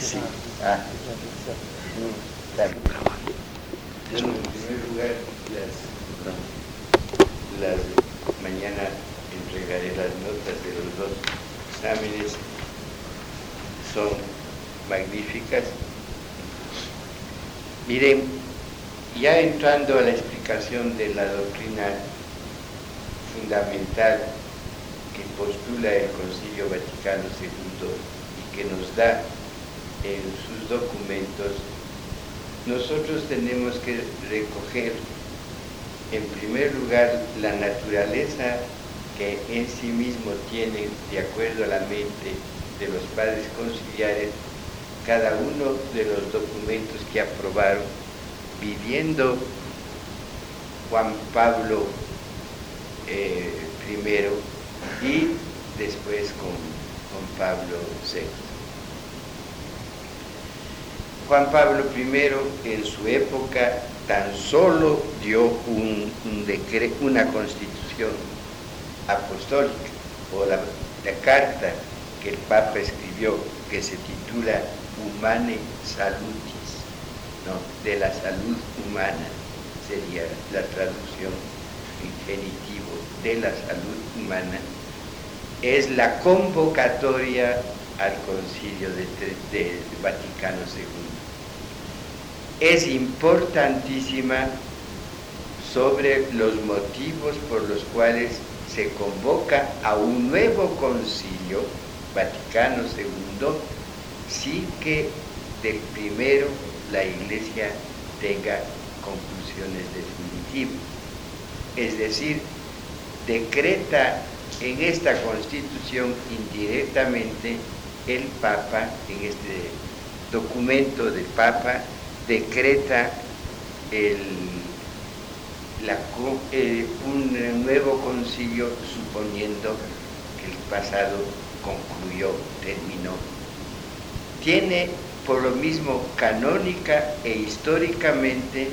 Sí. Ah. Bueno, en primer lugar, las, las mañana entregaré las notas de los dos exámenes. Son magníficas. Miren, ya entrando a la explicación de la doctrina fundamental que postula el Concilio Vaticano II y que nos da en sus documentos, nosotros tenemos que recoger en primer lugar la naturaleza que en sí mismo tiene, de acuerdo a la mente de los padres conciliares, cada uno de los documentos que aprobaron, viviendo Juan Pablo eh, I y después con, con Pablo VI. Juan Pablo I en su época tan solo dio un, una constitución apostólica o la, carta que el Papa escribió que se titula Humane Salutis, ¿no? de la salud humana sería la traducción infinitivo de la salud humana, es la convocatoria al concilio de, de Vaticano II es importantísima sobre los motivos por los cuales se convoca a un nuevo concilio Vaticano II sin que del primero la Iglesia tenga conclusiones definitivas. Es decir, decreta en esta constitución indirectamente el Papa, en este documento del Papa, decreta el, eh, un nuevo concilio suponiendo que el pasado concluyó, terminó. Tiene por lo mismo canónica e históricamente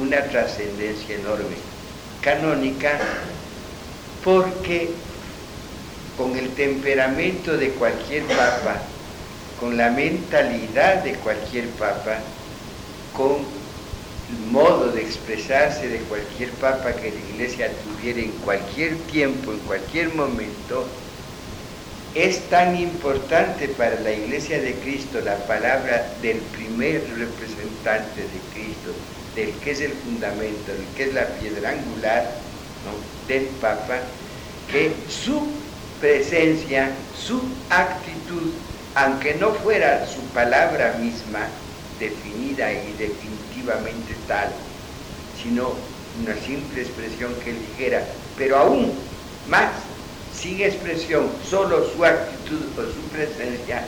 una trascendencia enorme. Canónica porque con el temperamento de cualquier papa, con la mentalidad de cualquier papa, con el modo de expresarse de cualquier papa que la iglesia tuviera en cualquier tiempo, en cualquier momento, es tan importante para la iglesia de Cristo la palabra del primer representante de Cristo, del que es el fundamento, del que es la piedra angular del Papa, que su presencia, su actitud, aunque no fuera su palabra misma, definida y definitivamente tal, sino una simple expresión que él pero aún más, sin expresión, solo su actitud o su presencia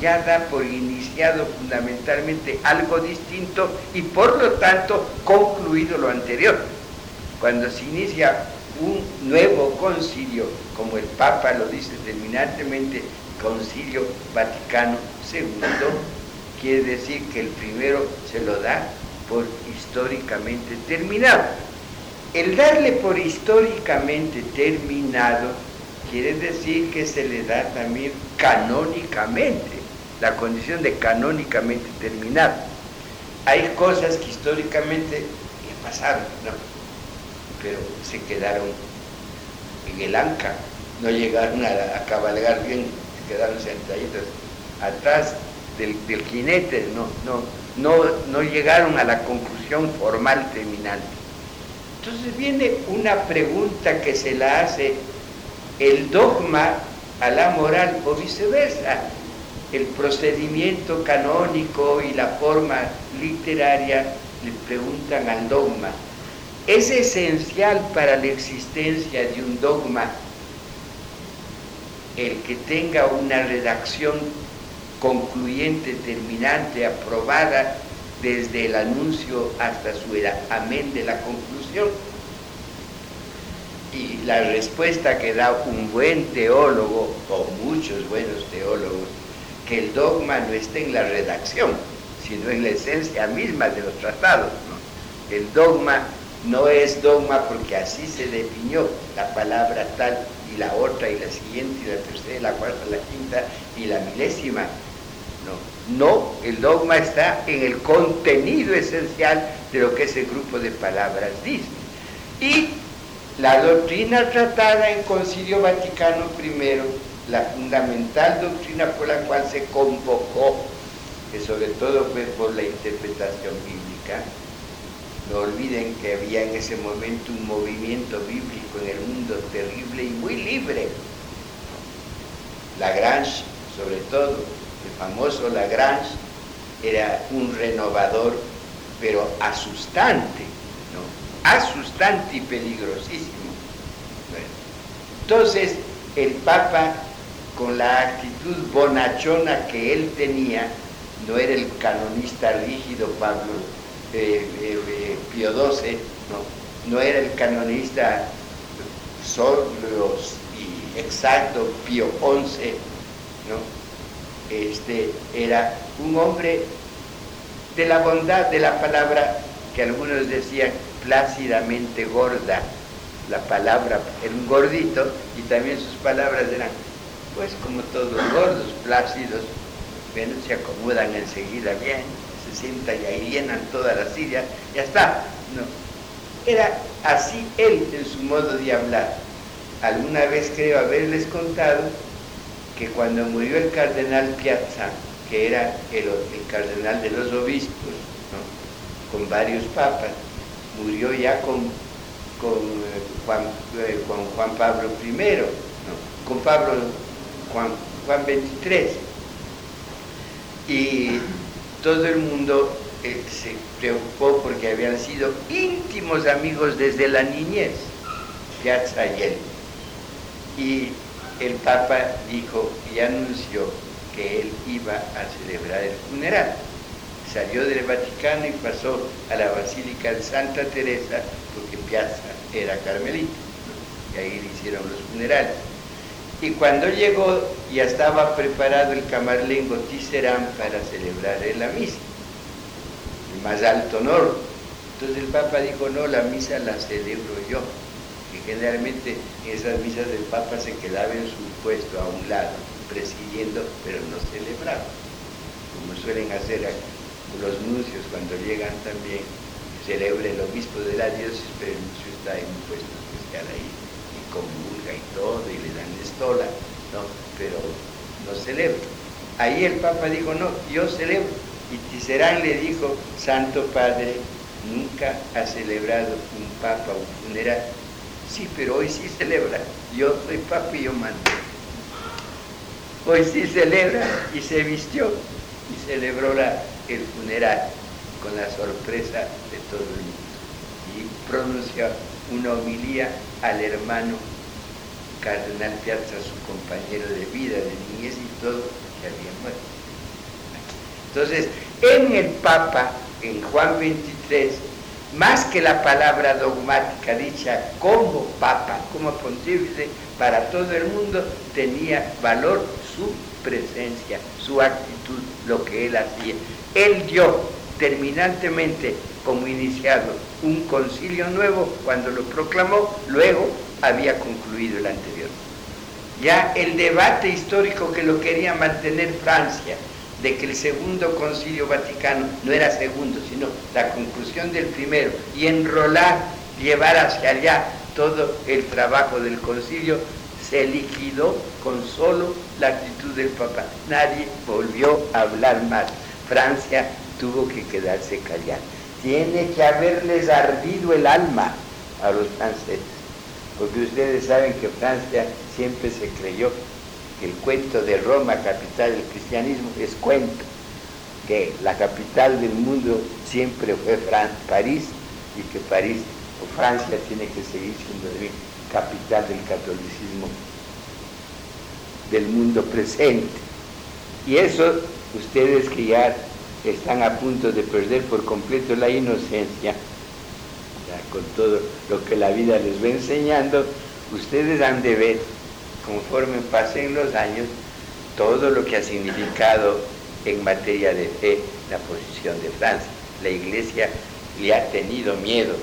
ya da por iniciado fundamentalmente algo distinto y por lo tanto concluido lo anterior. Cuando se inicia un nuevo concilio, como el Papa lo dice terminantemente, Concilio Vaticano II, quiere decir que el primero se lo da por históricamente terminado. El darle por históricamente terminado quiere decir que se le da también canónicamente, la condición de canónicamente terminado. Hay cosas que históricamente ya pasaron, ¿no? pero se quedaron en el anca, no llegaron a, a cabalgar bien, se quedaron sentaditos atrás del, jinete, no, no, no, no llegaron a la conclusión formal terminante. Entonces viene una pregunta que se la hace el dogma a la moral o viceversa. El procedimiento canónico y la forma literaria le preguntan al dogma. ¿Es esencial para la existencia de un dogma el que tenga una redacción concluyente, terminante, aprobada desde el anuncio hasta su amén de la conclusión. Y la respuesta que da un buen teólogo, o muchos buenos teólogos, que el dogma no está en la redacción, sino en la esencia misma de los tratados. El dogma no es dogma porque así se definió la palabra tal y la otra y la siguiente y la tercera y la cuarta la quinta y la milésima No, el dogma está en el contenido esencial de lo que ese grupo de palabras dice. Y la doctrina tratada en Concilio Vaticano I, la fundamental doctrina por la cual se convocó, que sobre todo fue por la interpretación bíblica, no olviden que había en ese momento un movimiento bíblico en el mundo terrible y muy libre. Lagrange, sobre todo, famoso Lagrange, era un renovador, pero asustante, ¿no? Asustante y peligrosísimo. entonces, el Papa, con la actitud bonachona que él tenía, no era el canonista rígido Pablo eh, eh, eh, Pío XII, no, era el canonista solo y exacto Pío XI, ¿no? Este era un hombre de la bondad de la palabra que algunos decían plácidamente gorda. La palabra era un gordito y también sus palabras eran, pues como todos los gordos, plácidos, bueno, se acomodan enseguida bien sienta y ahí llenan toda la silla, ya está. No. Era así él en su modo de hablar. Alguna vez creo haberles contado que cuando murió el cardenal Piazza, que era el, cardenal de los obispos, con varios papas, murió ya con, con, eh, Juan, eh, Juan Pablo I, con Pablo Juan, Juan 23. Y todo el mundo eh, se preocupó porque habían sido íntimos amigos desde la niñez, Piazza y él. Y el Papa dijo y anunció que él iba a celebrar el funeral. Salió del Vaticano y pasó a la Basílica de Santa Teresa porque Piazza era carmelita. Y ahí le hicieron los funerales. Y cuando llegó ya estaba preparado el camarlengo Tiserán para celebrar la misa, el más alto honor. Entonces el Papa dijo, no, la misa la celebro yo. Generalmente en esas misas del Papa se quedaba en su puesto a un lado, presidiendo, pero no celebraba. Como suelen hacer los nuncios cuando llegan también, celebra el obispo de la diócesis, pero el nuncio está en un puesto especial ahí, y comulga y todo, y le dan ¿no? Pero no celebra. Ahí el Papa dijo, no, yo celebro. Y Tiserán le dijo, Santo Padre, nunca ha celebrado un Papa un funeral. Sí, pero hoy sí celebra. Yo soy Papa y yo mando. Hoy sí celebra y se vistió y celebró la, el funeral con la sorpresa de todo el mundo. Y pronunció una homilía al hermano Cardenal Piazza, su compañero de vida, de niñez y todo, que había muerto. Entonces, en el Papa, en Juan 23, más que la palabra dogmática dicha como Papa, como pontífice para todo el mundo, tenía valor su presencia, su actitud, lo que él hacía. Él dio terminantemente como iniciado un concilio nuevo cuando lo proclamó, luego había concluido el anterior. Ya el debate histórico que lo quería mantener Francia, de que el segundo concilio vaticano no era segundo, sino la conclusión del primero, y enrolar, llevar hacia allá todo el trabajo del concilio, se liquidó con solo la actitud del Papa. Nadie volvió a hablar más. Francia tuvo que quedarse callada. Tiene que haberles ardido el alma a los franceses porque ustedes saben que Francia siempre se creyó el cuento de Roma, capital del cristianismo, es cuento, que la capital del mundo siempre fue París y que París o Francia tiene que seguir siendo capital del catolicismo del mundo presente. Y eso, ustedes que ya están a punto de perder por completo la inocencia, con todo lo que la vida les va enseñando, ustedes han de ver, conforme pasen los años, todo lo que ha significado en materia de fe la posición de Francia. La iglesia le ha tenido miedo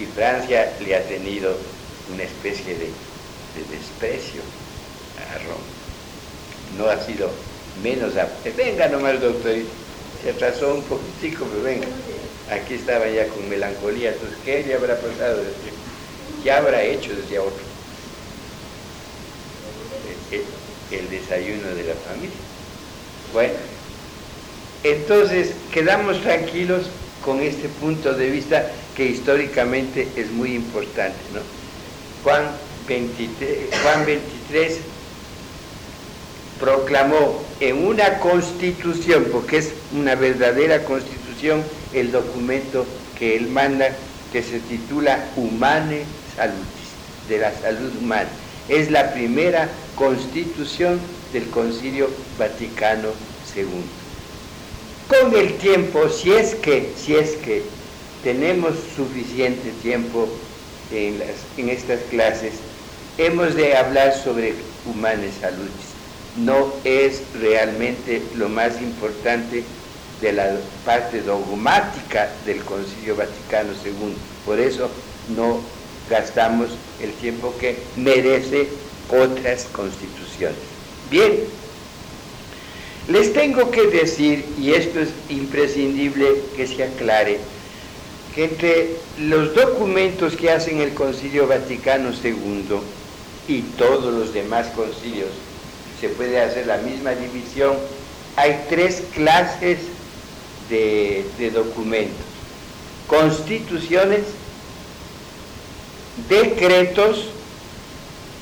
y Francia le ha tenido una especie de, de desprecio a Roma. No ha sido menos apto. Venga nomás, doctorito. Se atrasó un poquitico, pero venga. Aquí estaba ya con melancolía. Entonces, ¿qué le habrá pasado? ¿Qué habrá hecho desde otro? El, desayuno de la familia. Bueno, entonces quedamos tranquilos con este punto de vista que históricamente es muy importante. Juan, 23, Juan 23 proclamó en una constitución, porque es una verdadera constitución, el documento que él manda, que se titula Humane Salutis, de la salud humana. Es la primera constitución del Concilio Vaticano II. Con el tiempo, si es que, si es que tenemos suficiente tiempo en, las, en estas clases, hemos de hablar sobre Humane Salutis no es realmente lo más importante de la parte dogmática del Concilio Vaticano II. Por eso no gastamos el tiempo que merece otras constituciones. Bien, les tengo que decir, y esto es imprescindible que se aclare, que entre los documentos que hacen el Concilio Vaticano II y todos los demás concilios se puede hacer la misma división. Hay tres clases de, documentos. Constituciones, decretos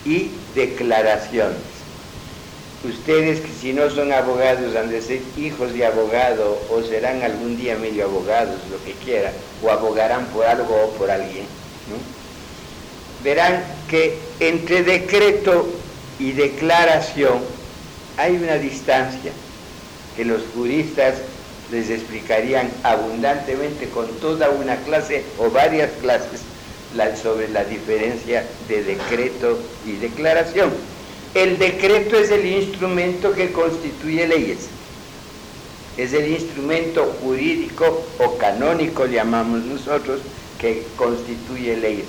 y declaraciones. Ustedes que si no son abogados han de ser hijos de abogado o serán algún día medio abogados, lo que quieran, o abogarán por algo o por alguien. Verán que entre decreto y declaración hay una distancia que los juristas les explicarían abundantemente con toda una clase o varias clases sobre la diferencia de decreto y declaración. El decreto es el instrumento que constituye leyes. Es el instrumento jurídico o canónico, llamamos nosotros, que constituye leyes.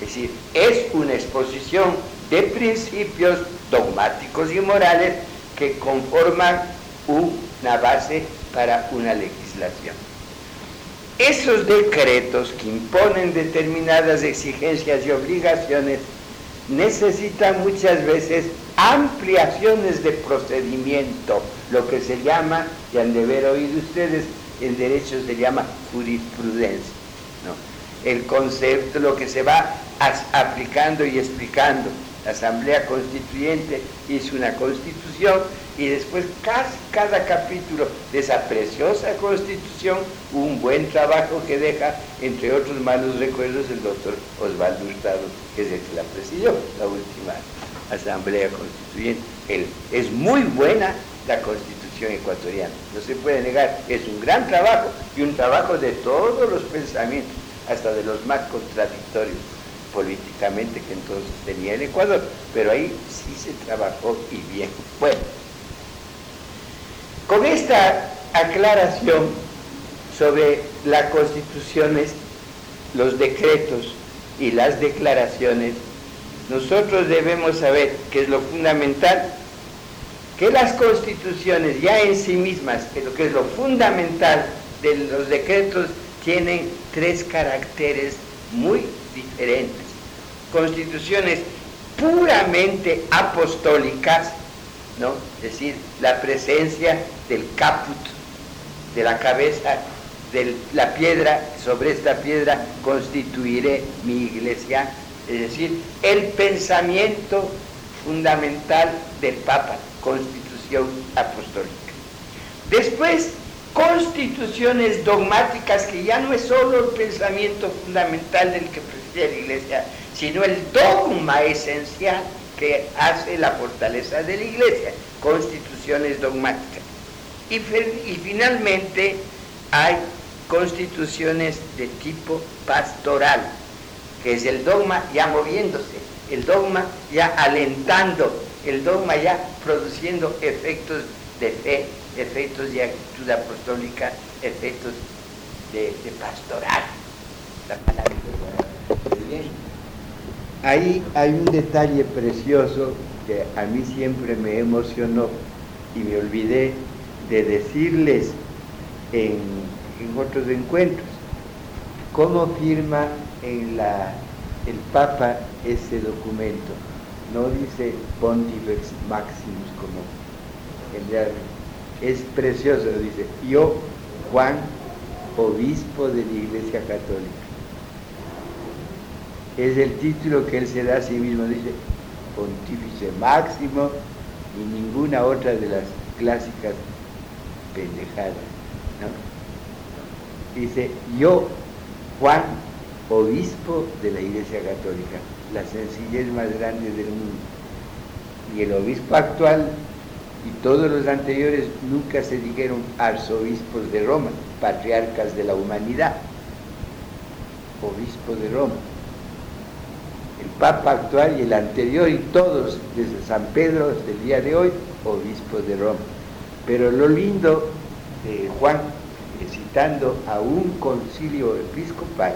Es decir, es una exposición de principios dogmáticos y morales que conforman una base para una legislación. Esos decretos que imponen determinadas exigencias y obligaciones necesitan muchas veces ampliaciones de procedimiento, lo que se llama, y han de haber oído ustedes, en derecho se llama jurisprudencia. El concepto, lo que se va aplicando y explicando la Asamblea Constituyente hizo una constitución y después casi cada capítulo de esa preciosa constitución un buen trabajo que deja, entre otros malos recuerdos, el doctor Osvaldo Hurtado, que es el que la presidió, la última Asamblea Constituyente. es muy buena la constitución ecuatoriana, no se puede negar, es un gran trabajo y un trabajo de todos los pensamientos, hasta de los más contradictorios políticamente que entonces tenía el Ecuador, pero ahí sí se trabajó y bien. Bueno, con esta aclaración sobre las constituciones, los decretos y las declaraciones, nosotros debemos saber que es lo fundamental, que las constituciones ya en sí mismas, lo que es lo fundamental de los decretos, tienen tres caracteres muy diferentes. Constituciones puramente apostólicas, ¿no? Es decir, la presencia del caput, de la cabeza, de la piedra, sobre esta piedra constituiré mi iglesia, es decir, el pensamiento fundamental del Papa, constitución apostólica. Después, constituciones dogmáticas que ya no es solo el pensamiento fundamental del que preside la iglesia, sino el dogma esencial que hace la fortaleza de la iglesia, constituciones dogmáticas. Y, finalmente hay constituciones de tipo pastoral, que es el dogma ya moviéndose, el dogma ya alentando, el dogma ya produciendo efectos de fe efectos de actitud apostólica, efectos de, pastoral. Ahí hay un detalle precioso que a mí siempre me emocionó y me olvidé de decirles en, en otros encuentros cómo firma en el Papa ese documento. No dice Pontifex Maximus como es precioso, dice, yo, Juan, obispo de la Iglesia Católica. Es el título que él se da a sí mismo, dice, pontífice máximo y ninguna otra de las clásicas pendejadas. Dice, yo, Juan, obispo de la Iglesia Católica, la sencillez más grande del mundo. Y el obispo actual y todos los anteriores nunca se dijeron arzobispos de Roma, patriarcas de la humanidad, obispo de Roma. El Papa actual y el anterior y todos desde San Pedro hasta el día de hoy, obispos de Roma. Pero lo lindo de Juan, citando a un concilio episcopal,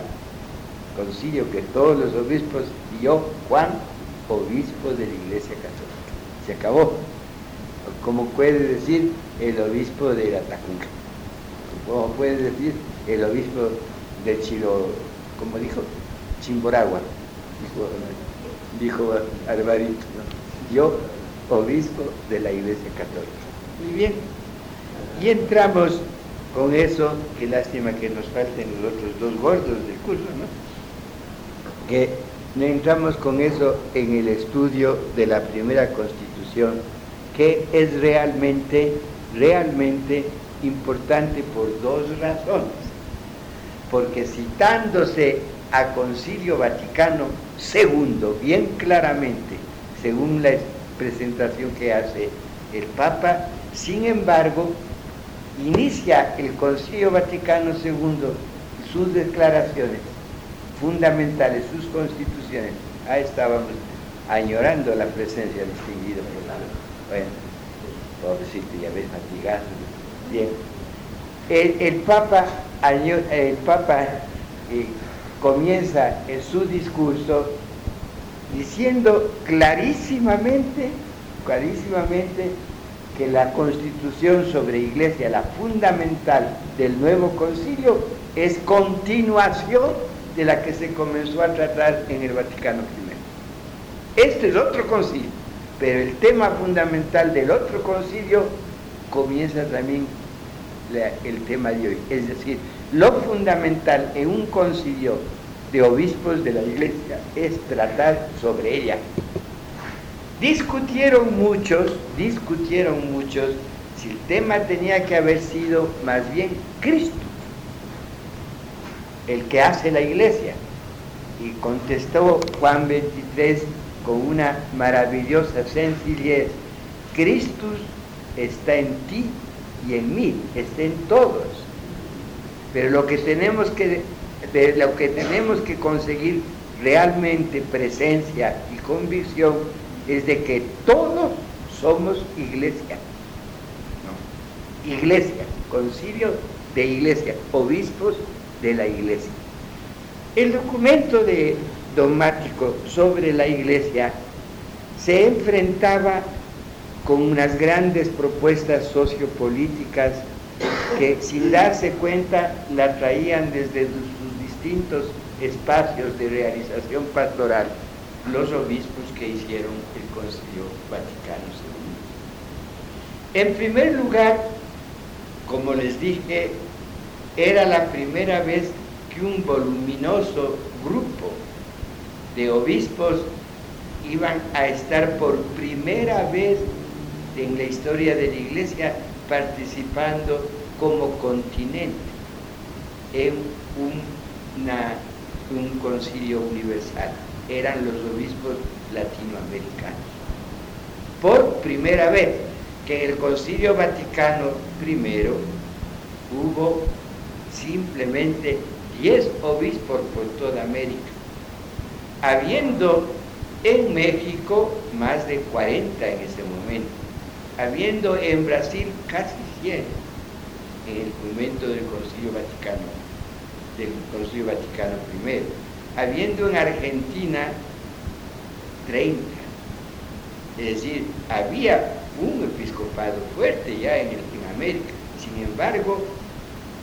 concilio que todos los obispos yo, Juan, obispo de la Iglesia Católica. Se acabó como puede decir el obispo de la como puede decir el obispo de Chilo, como dijo, Chimboragua, dijo, Alvarito, yo, obispo de la Iglesia Católica. Muy bien, y entramos con eso, qué lástima que nos falten los otros dos gordos del curso, ¿no? Que entramos con eso en el estudio de la primera constitución que es realmente, realmente importante por dos razones. Porque citándose a Concilio Vaticano II, bien claramente, según la presentación que hace el Papa, sin embargo, inicia el Concilio Vaticano II sus declaraciones fundamentales, sus constituciones. Ahí estábamos añorando la presencia distinguida bueno, pobrecito, ya ves, fatigado. Bien. El, Papa, el Papa eh, comienza en su discurso diciendo clarísimamente, clarísimamente, que la constitución sobre iglesia, la fundamental del nuevo concilio, es continuación de la que se comenzó a tratar en el Vaticano I. Este es otro concilio pero el tema fundamental del otro concilio comienza también el tema de hoy. Es decir, lo fundamental en un concilio de obispos de la iglesia es tratar sobre ella. Discutieron muchos, discutieron muchos si el tema tenía que haber sido más bien Cristo, el que hace la iglesia. Y contestó Juan 23, con una maravillosa sencillez. Cristo está en ti y en mí, está en todos. Pero lo que tenemos que, lo que, tenemos que conseguir realmente presencia y convicción es de que todos somos iglesia. Iglesia, concilio de iglesia, obispos de la iglesia. El documento de dogmático sobre la iglesia se enfrentaba con unas grandes propuestas sociopolíticas que sin darse cuenta la traían desde sus distintos espacios de realización pastoral los obispos que hicieron el Concilio Vaticano II. En primer lugar, como les dije, era la primera vez que un voluminoso grupo de obispos iban a estar por primera vez en la historia de la iglesia participando como continente en un concilio universal. Eran los obispos latinoamericanos. Por primera vez que en el concilio Vaticano I hubo simplemente 10 obispos por toda América habiendo en México más de 40 en ese momento, habiendo en Brasil casi 100 en el momento del Concilio Vaticano, del Concilio Vaticano I, habiendo en Argentina 30, Es decir, había un episcopado fuerte ya en, en América. Sin embargo,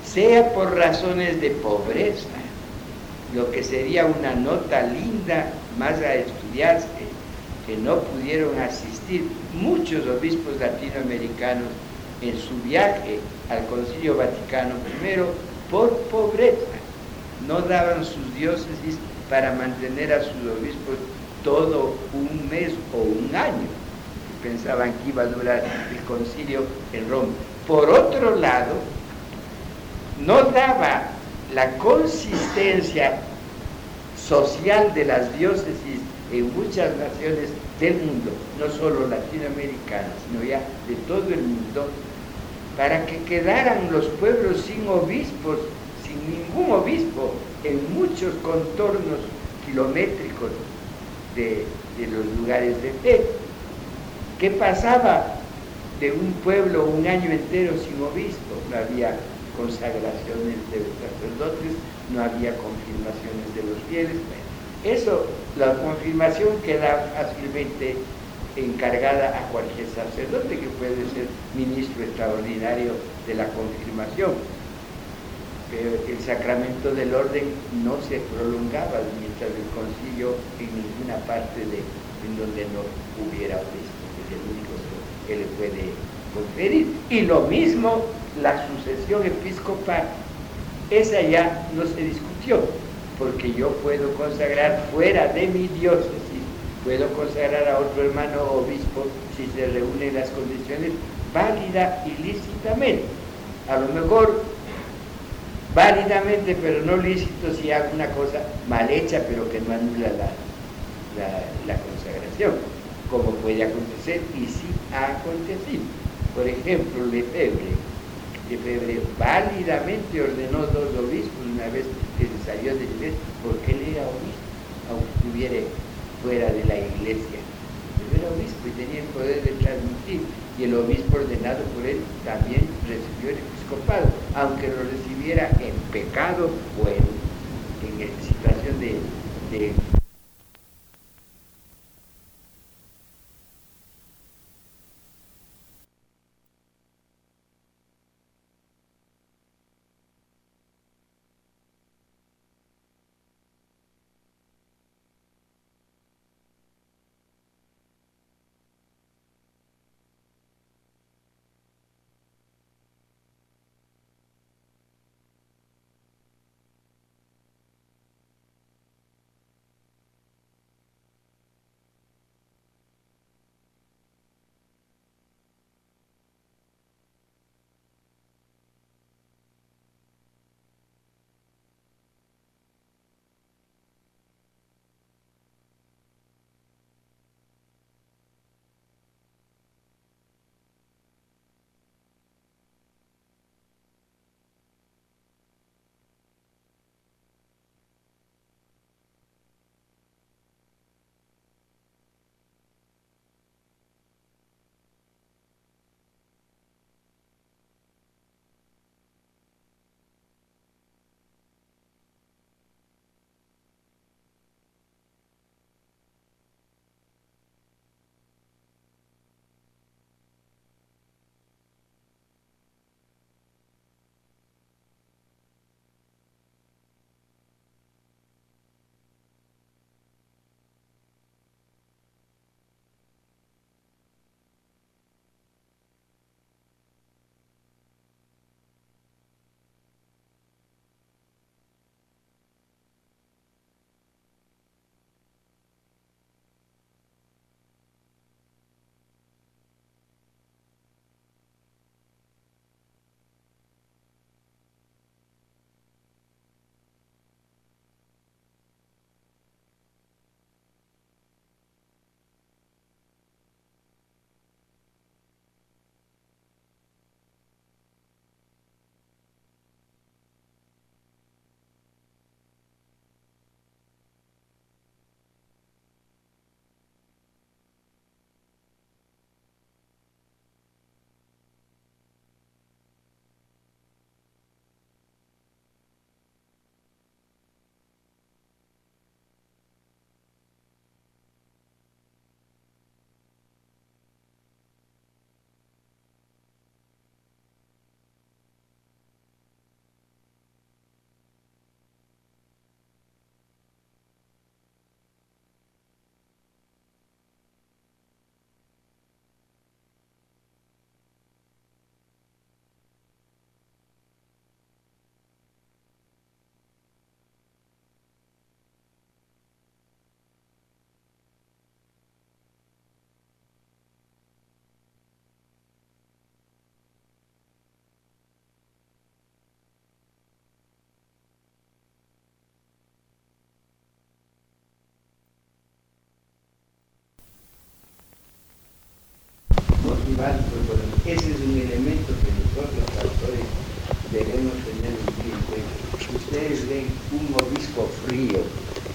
sea por razones de pobreza, lo que sería una nota linda más a estudiarse, que no pudieron asistir muchos obispos latinoamericanos en su viaje al Concilio Vaticano I por pobreza. No daban sus diócesis para mantener a sus obispos todo un mes o un año. Pensaban que iba a durar el concilio en Roma. Por otro lado, no daba la consistencia social de las diócesis en muchas naciones del mundo, no solo latinoamericanas, sino ya de todo el mundo, para que quedaran los pueblos sin obispos, sin ningún obispo, en muchos contornos kilométricos de, los lugares de fe. ¿Qué pasaba de un pueblo un año entero sin obispo? No había consagraciones de sacerdotes, no había confirmaciones de los fieles. Eso, la confirmación queda fácilmente encargada a cualquier sacerdote que puede ser ministro extraordinario de la confirmación. Pero el sacramento del orden no se prolongaba mientras el concilio en ninguna parte de, en donde no hubiera obispo, que es el único que le puede conferir. Y lo mismo la sucesión episcopal. Esa ya no se discutió, porque yo puedo consagrar fuera de mi diócesis, puedo consagrar a otro hermano obispo si se reúnen las condiciones válida y lícitamente. A lo mejor válidamente, pero no lícito si hago una cosa mal hecha, pero que no anula la, consagración, como puede acontecer y sí ha acontecido. Por ejemplo, Lefebvre Lefebvre válidamente ordenó dos obispos una vez que se salió de iglesia, porque él era obispo, aunque estuviera fuera de la iglesia. Él era obispo y tenía el poder de transmitir, y el obispo ordenado por él también recibió el episcopado, aunque lo recibiera en pecado o en, situación de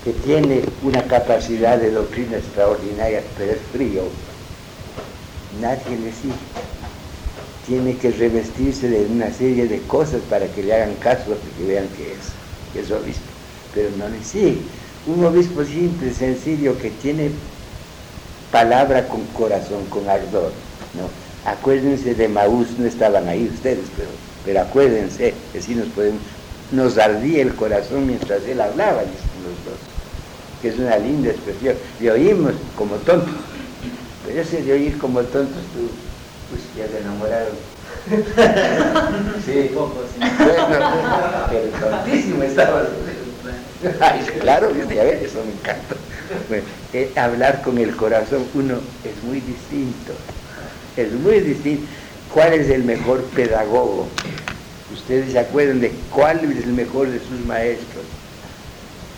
que tiene una capacidad de doctrina extraordinaria, pero es frío. Nadie le sigue. Tiene que revestirse de una serie de cosas para que le hagan caso y que vean que es, que es obispo. Pero no le sigue. Un obispo simple, sencillo, que tiene palabra con corazón, con ardor. ¿no? Acuérdense de Maús, no estaban ahí ustedes, pero, pero acuérdense que sí nos podemos, nos ardía el corazón mientras él hablaba, dicen los dos, que es una linda expresión. Le oímos como tontos, pero ese de oír como tontos, tú, pues ya te enamoraron. sí, poco, sí. Bueno, pero tontísimo estabas. Ay, claro, ya ves, eso me encanta. Bueno, eh, hablar con el corazón uno es muy distinto, es muy distinto. ¿Cuál es el mejor pedagogo? Ustedes se acuerdan de cuál es el mejor de sus maestros.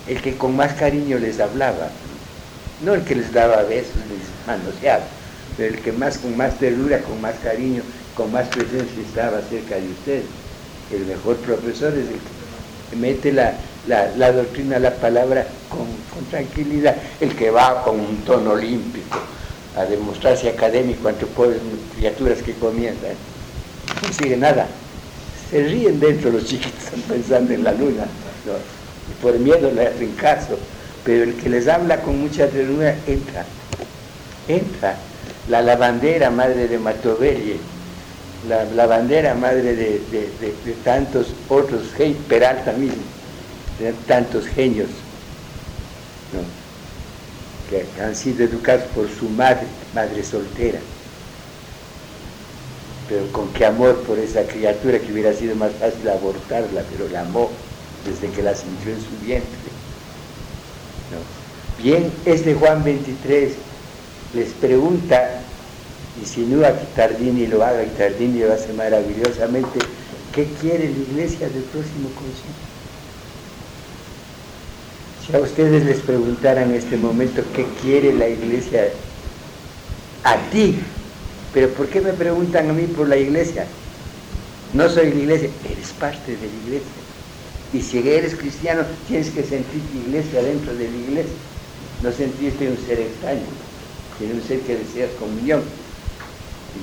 El que con más cariño les hablaba, no el que les daba besos, les manoseaba, pero el que más con más ternura, con más cariño, con más presencia estaba cerca de ustedes. El mejor profesor es el que mete la, la, doctrina, la palabra con, tranquilidad, el que va con un tono olímpico a demostrarse académico ante pobres criaturas que comienzan, no consigue nada. Se ríen dentro los chiquitos, pensando en la luna, por miedo le hacen caso, pero el que les habla con mucha ternura entra, entra. La lavandera madre de Matovelli, la lavandera madre de, tantos otros, Hey Peralta mismo, de tantos genios que han sido educados por su madre, madre soltera. Pero con qué amor por esa criatura que hubiera sido más fácil abortarla, pero la amó desde que la sintió en su vientre. Bien, este Juan 23 les pregunta, insinúa Tardini lo haga y Tardini lo hace maravillosamente, ¿qué quiere la iglesia del próximo concilio? Si a ustedes les preguntaran en este momento qué quiere la iglesia a ti, pero ¿por qué me preguntan a mí por la iglesia? No soy la iglesia, eres parte de la iglesia. Y si eres cristiano, tienes que sentir la iglesia dentro de la iglesia. No sentirte un ser extraño, sino un ser que deseas comunión.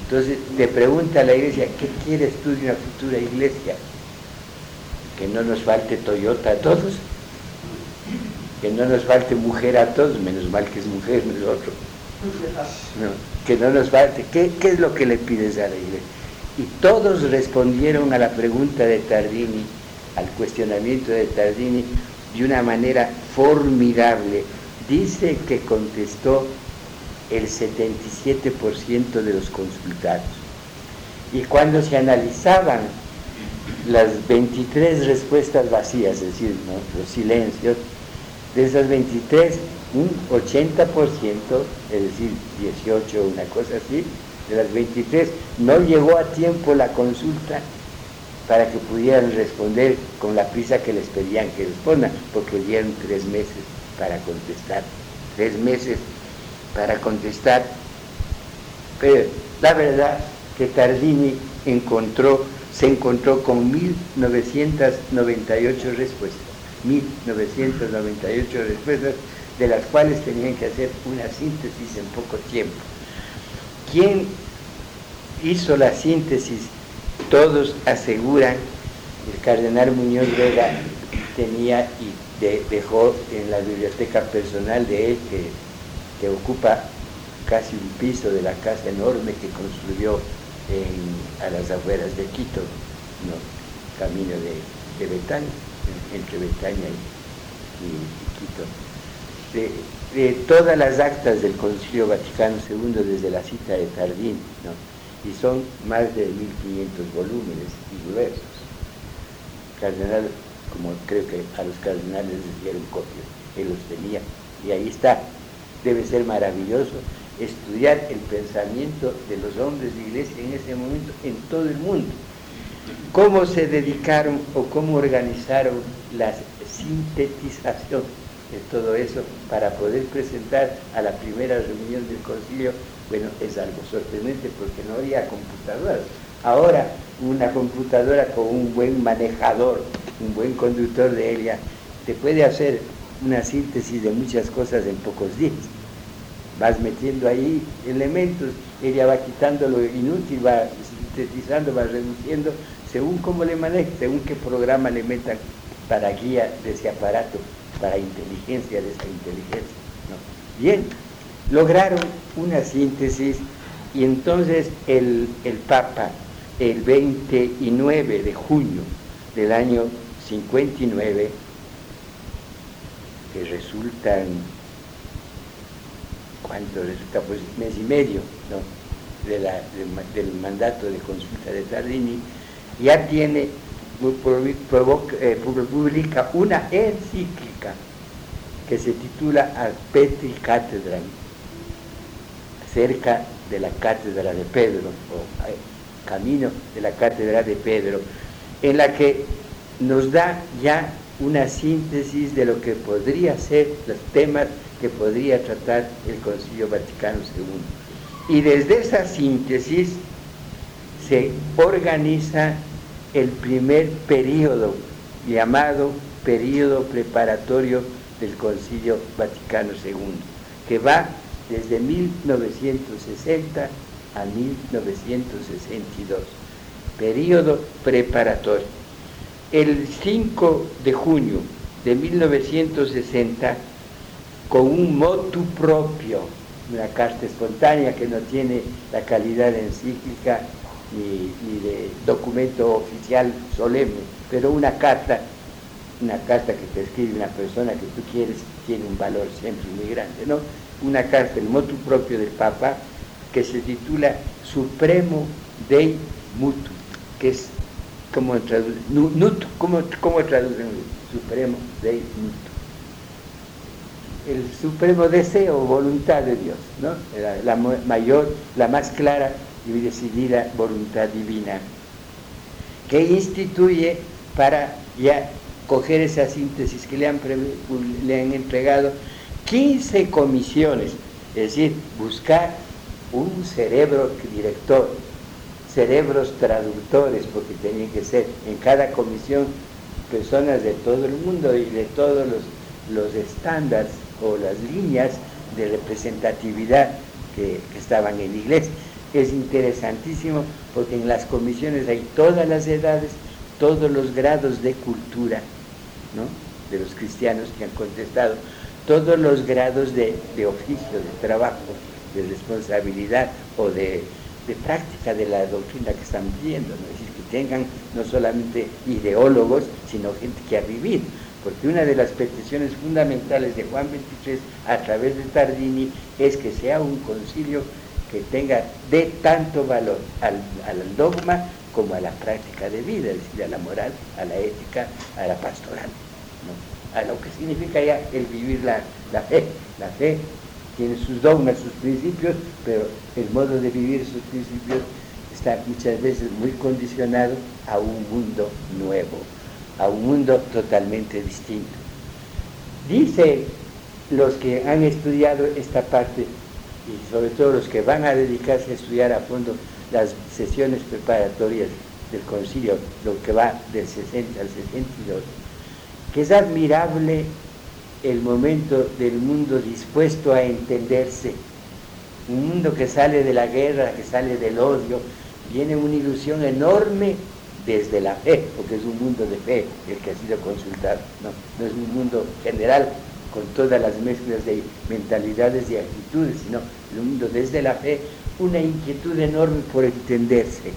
Entonces te pregunta la iglesia, ¿qué quieres tú de una futura iglesia? Que no nos falte Toyota a todos, que no nos falte mujer a todos, menos mal que es mujer. No, que no nos falte. ¿Qué, ¿Qué es lo que le pides a la iglesia? Y todos respondieron a la pregunta de Tardini, al cuestionamiento de Tardini, de una manera formidable. Dice que contestó el 77% de los consultados. Y cuando se analizaban las 23 respuestas vacías, es decir, los silencios, de esas 23, un 80%, es decir, 18, una cosa así, de las 23, no llegó a tiempo la consulta para que pudieran responder con la prisa que les pedían que respondan, porque dieron tres meses para contestar, tres meses para contestar. Pero la verdad que Tardini encontró, se encontró con 1998 respuestas. 1998 respuestas, de las cuales tenían que hacer una síntesis en poco tiempo. ¿Quién hizo la síntesis? Todos aseguran, el cardenal Muñoz Vega tenía y dejó en la biblioteca personal de él, que, que, ocupa casi un piso de la casa enorme que construyó a las afueras de Quito, no, camino de, de entre Bretaña y, Quito, de, todas las actas del Concilio Vaticano II desde la cita de Tardín, y son más de 1500 volúmenes y gruesos. Cardenal, como creo que a los cardenales les dieron copias, él los tenía, y ahí está. Debe ser maravilloso estudiar el pensamiento de los hombres de iglesia en ese momento en todo el mundo cómo se dedicaron o cómo organizaron la sintetización de todo eso para poder presentar a la primera reunión del concilio Bueno, es algo sorprendente porque no había computadoras. Ahora, una computadora con un buen manejador, un buen conductor de ella, te puede hacer una síntesis de muchas cosas en pocos días. Vas metiendo ahí elementos, ella va quitando lo inútil, va sintetizando, va reduciendo, según cómo le maneje, según qué programa le metan para guía de ese aparato, para inteligencia de esa inteligencia. Bien, lograron una síntesis y entonces el, el Papa, el 29 de junio del año 59, que resultan, ¿cuánto resulta? Pues mes y medio de del mandato de consulta de Tardini, ya tiene, eh, publica una encíclica que se titula Petri Catedral, cerca de la cátedra de Pedro, o eh, camino de la cátedra de Pedro, en la que nos da ya una síntesis de lo que podría ser los temas que podría tratar el Concilio Vaticano II. Y desde esa síntesis se organiza el primer periodo llamado periodo preparatorio del Concilio Vaticano II, que va desde 1960 a 1962, periodo preparatorio. El 5 de junio de 1960, con un motu propio, una carta espontánea que no tiene la calidad de encíclica ni, de documento oficial solemne, pero una carta, una carta que te escribe una persona que tú quieres, tiene un valor siempre muy grande, ¿no? Una carta, el motu propio del Papa, que se titula Supremo Dei Mutu, que es como traduce, nut, ¿cómo, cómo traducen Supremo Dei Mutu? El supremo deseo, voluntad de Dios, ¿no? la mayor, la más clara y decidida voluntad divina, que instituye para ya coger esa síntesis que le han, le han entregado 15 comisiones, es decir, buscar un cerebro director, cerebros traductores, porque tenían que ser en cada comisión personas de todo el mundo y de todos los, los estándares o las líneas de representatividad que, estaban en iglesia es interesantísimo porque en las comisiones hay todas las edades, todos los grados de cultura, ¿no? de los cristianos que han contestado, todos los grados de, oficio, de trabajo, de responsabilidad o de, práctica de la doctrina que están viviendo, ¿no? es decir, que tengan no solamente ideólogos, sino gente que ha vivido. Porque una de las peticiones fundamentales de Juan XXIII a través de Tardini es que sea un concilio que tenga de tanto valor al, dogma como a la práctica de vida, es decir, a la moral, a la ética, a la pastoral, a lo que significa ya el vivir la, la fe. La fe tiene sus dogmas, sus principios, pero el modo de vivir esos principios está muchas veces muy condicionado a un mundo nuevo, a un mundo totalmente distinto. Dice los que han estudiado esta parte y sobre todo los que van a dedicarse a estudiar a fondo las sesiones preparatorias del concilio, lo que va del 60 al 62, que es admirable el momento del mundo dispuesto a entenderse, un mundo que sale de la guerra, que sale del odio, viene una ilusión enorme desde la fe, porque es un mundo de fe el que ha sido consultado, no, no es un mundo general con todas las mezclas de mentalidades y actitudes, sino el mundo desde la fe, una inquietud enorme por entenderse,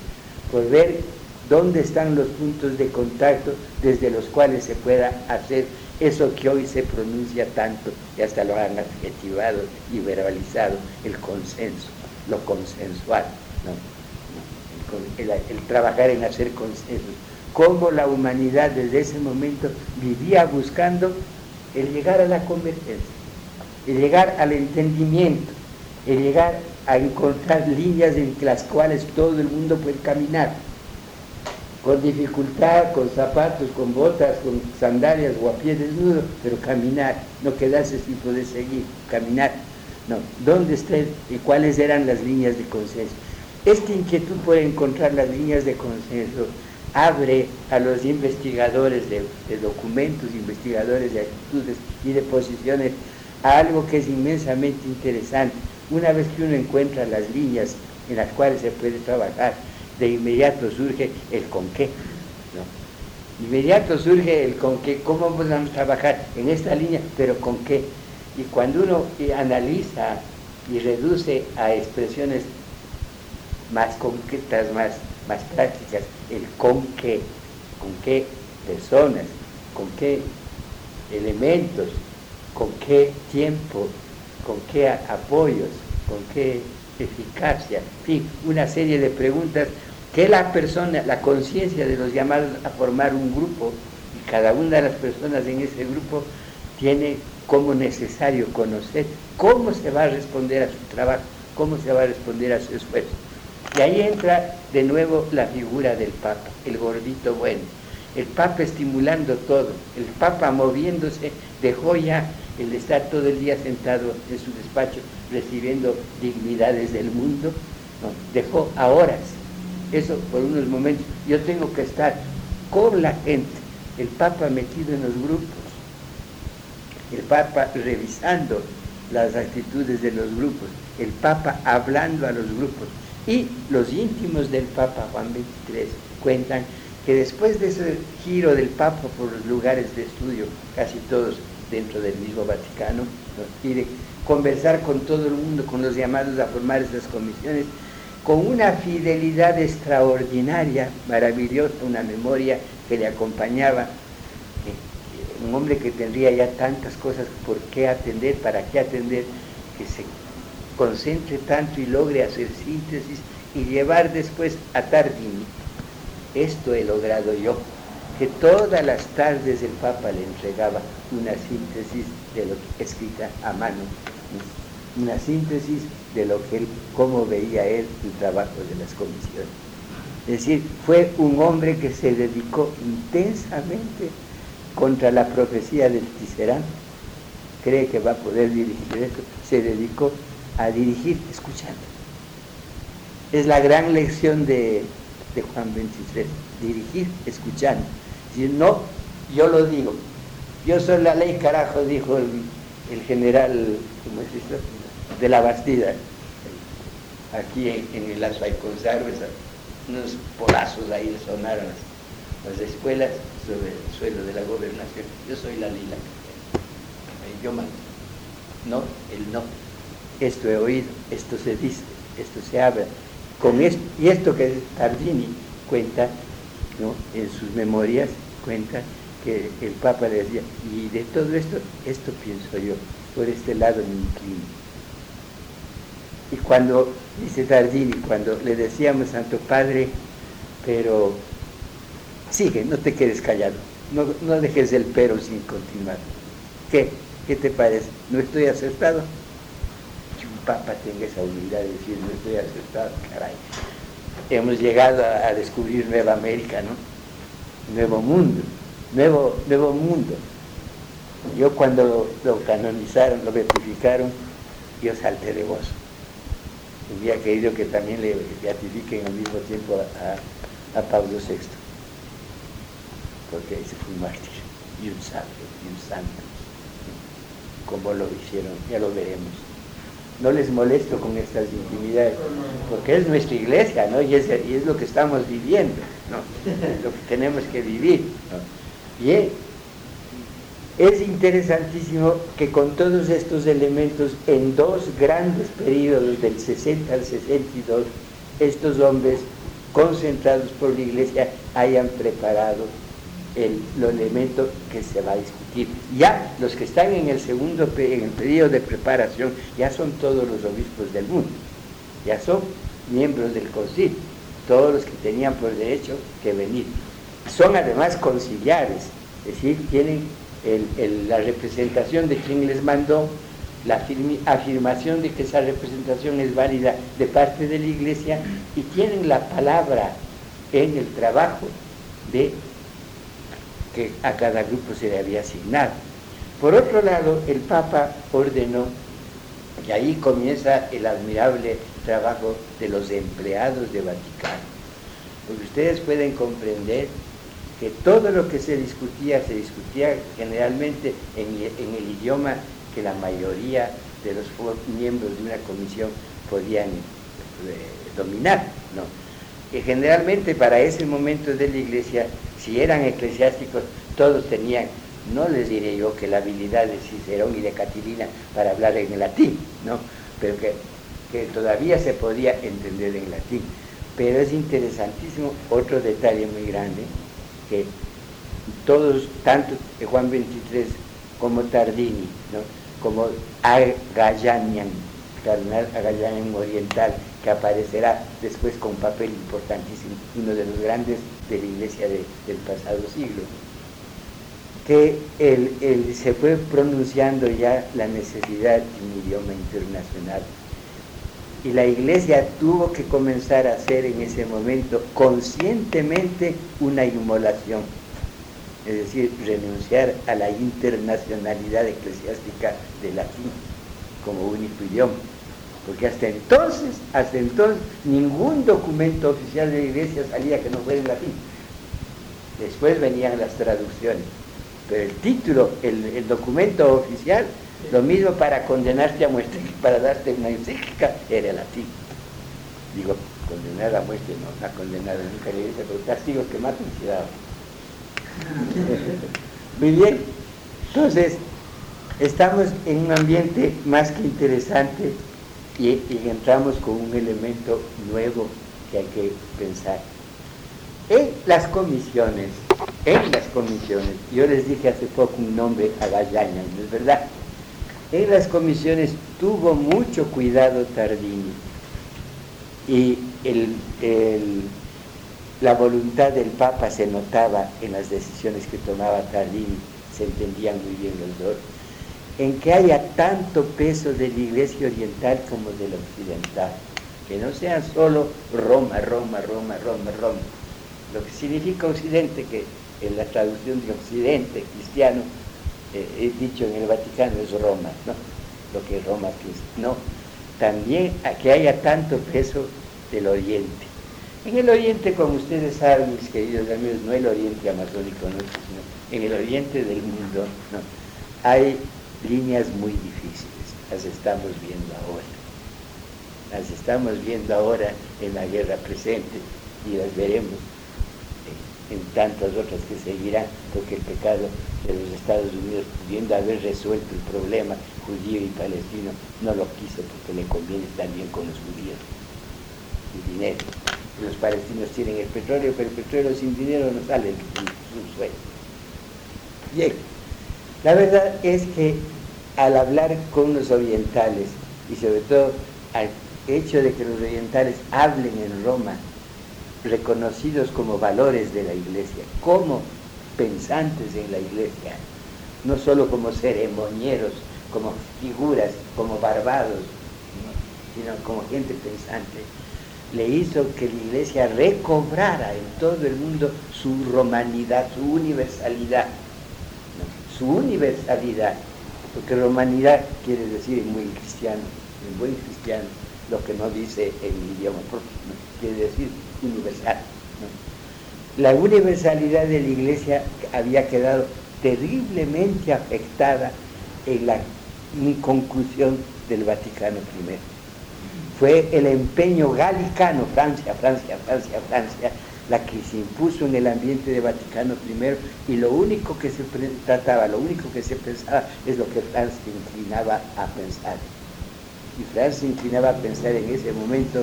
por ver dónde están los puntos de contacto desde los cuales se pueda hacer eso que hoy se pronuncia tanto y hasta lo han adjetivado y verbalizado, el consenso, lo consensual, El, trabajar en hacer consensos. Cómo la humanidad desde ese momento vivía buscando el llegar a la convergencia, el llegar al entendimiento, el llegar a encontrar líneas en las cuales todo el mundo puede caminar, con dificultad, con zapatos, con botas, con sandalias o a pie desnudo, pero caminar, no quedarse sin poder seguir, caminar. No, ¿dónde está y cuáles eran las líneas de consenso? Esta inquietud por encontrar las líneas de consenso abre a los investigadores de, de, documentos, investigadores de actitudes y de posiciones a algo que es inmensamente interesante. Una vez que uno encuentra las líneas en las cuales se puede trabajar, de inmediato surge el con qué. ¿no? Inmediato surge el con qué, cómo vamos a trabajar en esta línea, pero con qué. Y cuando uno analiza y reduce a expresiones más concretas, más, más prácticas, el con qué, con qué personas, con qué elementos, con qué tiempo, con qué apoyos, con qué eficacia, en fin, una serie de preguntas que la persona, la conciencia de los llamados a formar un grupo, y cada una de las personas en ese grupo tiene como necesario conocer cómo se va a responder a su trabajo, cómo se va a responder a su esfuerzo. Y ahí entra de nuevo la figura del Papa, el gordito bueno. El Papa estimulando todo, el Papa moviéndose, dejó ya el estar todo el día sentado en su despacho recibiendo dignidades del mundo, dejó a horas, eso por unos momentos. Yo tengo que estar con la gente, el Papa metido en los grupos, el Papa revisando las actitudes de los grupos, el Papa hablando a los grupos. Y los íntimos del Papa Juan XXIII cuentan que después de ese giro del Papa por los lugares de estudio, casi todos dentro del mismo Vaticano, nos pide conversar con todo el mundo, con los llamados a formar esas comisiones, con una fidelidad extraordinaria, maravillosa, una memoria que le acompañaba, un hombre que tendría ya tantas cosas por qué atender, para qué atender, que se concentre tanto y logre hacer síntesis y llevar después a Tardini. Esto he logrado yo, que todas las tardes el Papa le entregaba una síntesis de lo que escrita a mano, una síntesis de lo que él, cómo veía él el trabajo de las comisiones. Es decir, fue un hombre que se dedicó intensamente contra la profecía del Ticerán, cree que va a poder dirigir esto, se dedicó a dirigir escuchando. Es la gran lección de, de Juan 23, dirigir escuchando. Si no, yo lo digo, yo soy la ley, carajo, dijo el, general, ¿cómo es esto? De la Bastida. Aquí en, el Azo hay conserves, unos polazos ahí sonaron las, escuelas sobre el suelo de la gobernación. Yo soy la lila. Yo mando. No, el no. Esto he oído, esto se dice, esto se habla. Con esto, y esto que Tardini cuenta en sus memorias, cuenta el Papa le decía, y de todo esto, esto pienso yo, por este lado me inclino. Y cuando, dice Tardini, cuando le decíamos, Santo Padre, pero sigue, no te quedes callado, no, no dejes el pero sin continuar. ¿Qué? ¿Qué te parece? ¿No estoy acertado? Que un papa tenga esa humildad de decir, no estoy acertado, caray. Hemos llegado a, a descubrir Nueva América, ¿no? Nuevo mundo nuevo, nuevo mundo. Yo cuando lo, canonizaron, lo beatificaron, yo salté de gozo. Hubiera querido que también le beatifiquen al mismo tiempo a, Pablo VI, porque ese fue un mártir y un santo, y un santo, como lo hicieron, ya lo veremos. No les molesto con estas intimidades, porque es nuestra iglesia, ¿no? Y es, y es lo que estamos viviendo, ¿no? lo que tenemos que vivir. Bien, es interesantísimo que con todos estos elementos, en dos grandes periodos, del 60 al 62, estos hombres concentrados por la iglesia hayan preparado el, elemento que se va a discutir. Ya los que están en el segundo en el periodo de preparación ya son todos los obispos del mundo, ya son miembros del concilio, todos los que tenían por derecho que venir son además conciliares, es decir, tienen la representación de quien les mandó, la afirmación de que esa representación es válida de parte de la Iglesia y tienen la palabra en el trabajo de que a cada grupo se le había asignado. Por otro lado, el Papa ordenó Y ahí comienza el admirable trabajo de los empleados de Vaticano. Porque ustedes pueden comprender que todo lo que se discutía, se discutía generalmente en, el idioma que la mayoría de los miembros de una comisión podían eh, dominar. ¿no? Que generalmente para ese momento de la iglesia, si eran eclesiásticos, todos tenían, no les diré yo que la habilidad de Cicerón y de Catilina para hablar en latín, ¿no? pero que, que todavía se podía entender en latín. Pero es interesantísimo otro detalle muy grande, que todos, tanto Juan 23 como Tardini, como Agallanian, cardenal Agallanian oriental, que aparecerá después con un papel importantísimo, uno de los grandes de la iglesia del pasado siglo, que él, se fue pronunciando ya la necesidad de un idioma internacional y la iglesia tuvo que comenzar a hacer en ese momento conscientemente una inmolación, es decir, renunciar a la internacionalidad eclesiástica del latín como único idioma. Porque hasta entonces, hasta entonces, ningún documento oficial de la iglesia salía que no fuera en latín. Después venían las traducciones. Pero el título, el, el documento oficial lo mismo para condenarte a muerte que para darte una encíclica era latín. Digo, condenar a muerte no, no condenar nunca le dice, pero castigos que maten cuidado. Muy bien. Entonces, estamos en un ambiente más que interesante y, y, entramos con un elemento nuevo que hay que pensar. En las comisiones, en las comisiones, yo les dije hace poco un nombre a Gallaña, ¿no es verdad? En las comisiones tuvo mucho cuidado Tardini y la voluntad del Papa se notaba en las decisiones que tomaba Tardini, se entendían muy bien los dos, en que haya tanto peso de la iglesia oriental como de la occidental, que no sea solo Roma, Roma, Roma, Roma, Roma. Lo que significa occidente, que en la traducción de occidente cristiano he dicho en el Vaticano es Roma, ¿no? Lo que Roma, que no. También a que haya tanto peso del Oriente. En el Oriente, como ustedes saben, mis queridos amigos, no el Oriente amazónico, no, sino en el Oriente del mundo, ¿no? hay líneas muy difíciles, las estamos viendo ahora. Las estamos viendo ahora en la guerra presente y las veremos en tantas otras que seguirán, porque el pecado de los Estados Unidos, pudiendo haber resuelto el problema judío y palestino, no lo quiso porque le conviene estar bien con los judíos. El dinero. Los palestinos tienen el petróleo, pero el petróleo sin dinero no sale su sueño. Bien, la verdad es que al hablar con los orientales, y sobre todo al hecho de que los orientales hablen en Roma, reconocidos como valores de la iglesia, como pensantes en la iglesia, no solo como ceremonieros, como figuras, como barbados, sino como gente pensante, le hizo que la iglesia recobrara en todo el mundo su romanidad, su universalidad, su universalidad, porque romanidad quiere decir muy cristiano, en buen cristiano, lo que no dice el idioma propio, quiere decir universal. La universalidad de la iglesia había quedado terriblemente afectada en la inconclusión del Vaticano I. Fue el empeño galicano, Francia, Francia, Francia, Francia, la que se impuso en el ambiente de Vaticano I y lo único que se trataba, lo único que se pensaba es lo que Francia inclinaba a pensar. Y Francia inclinaba a pensar en ese momento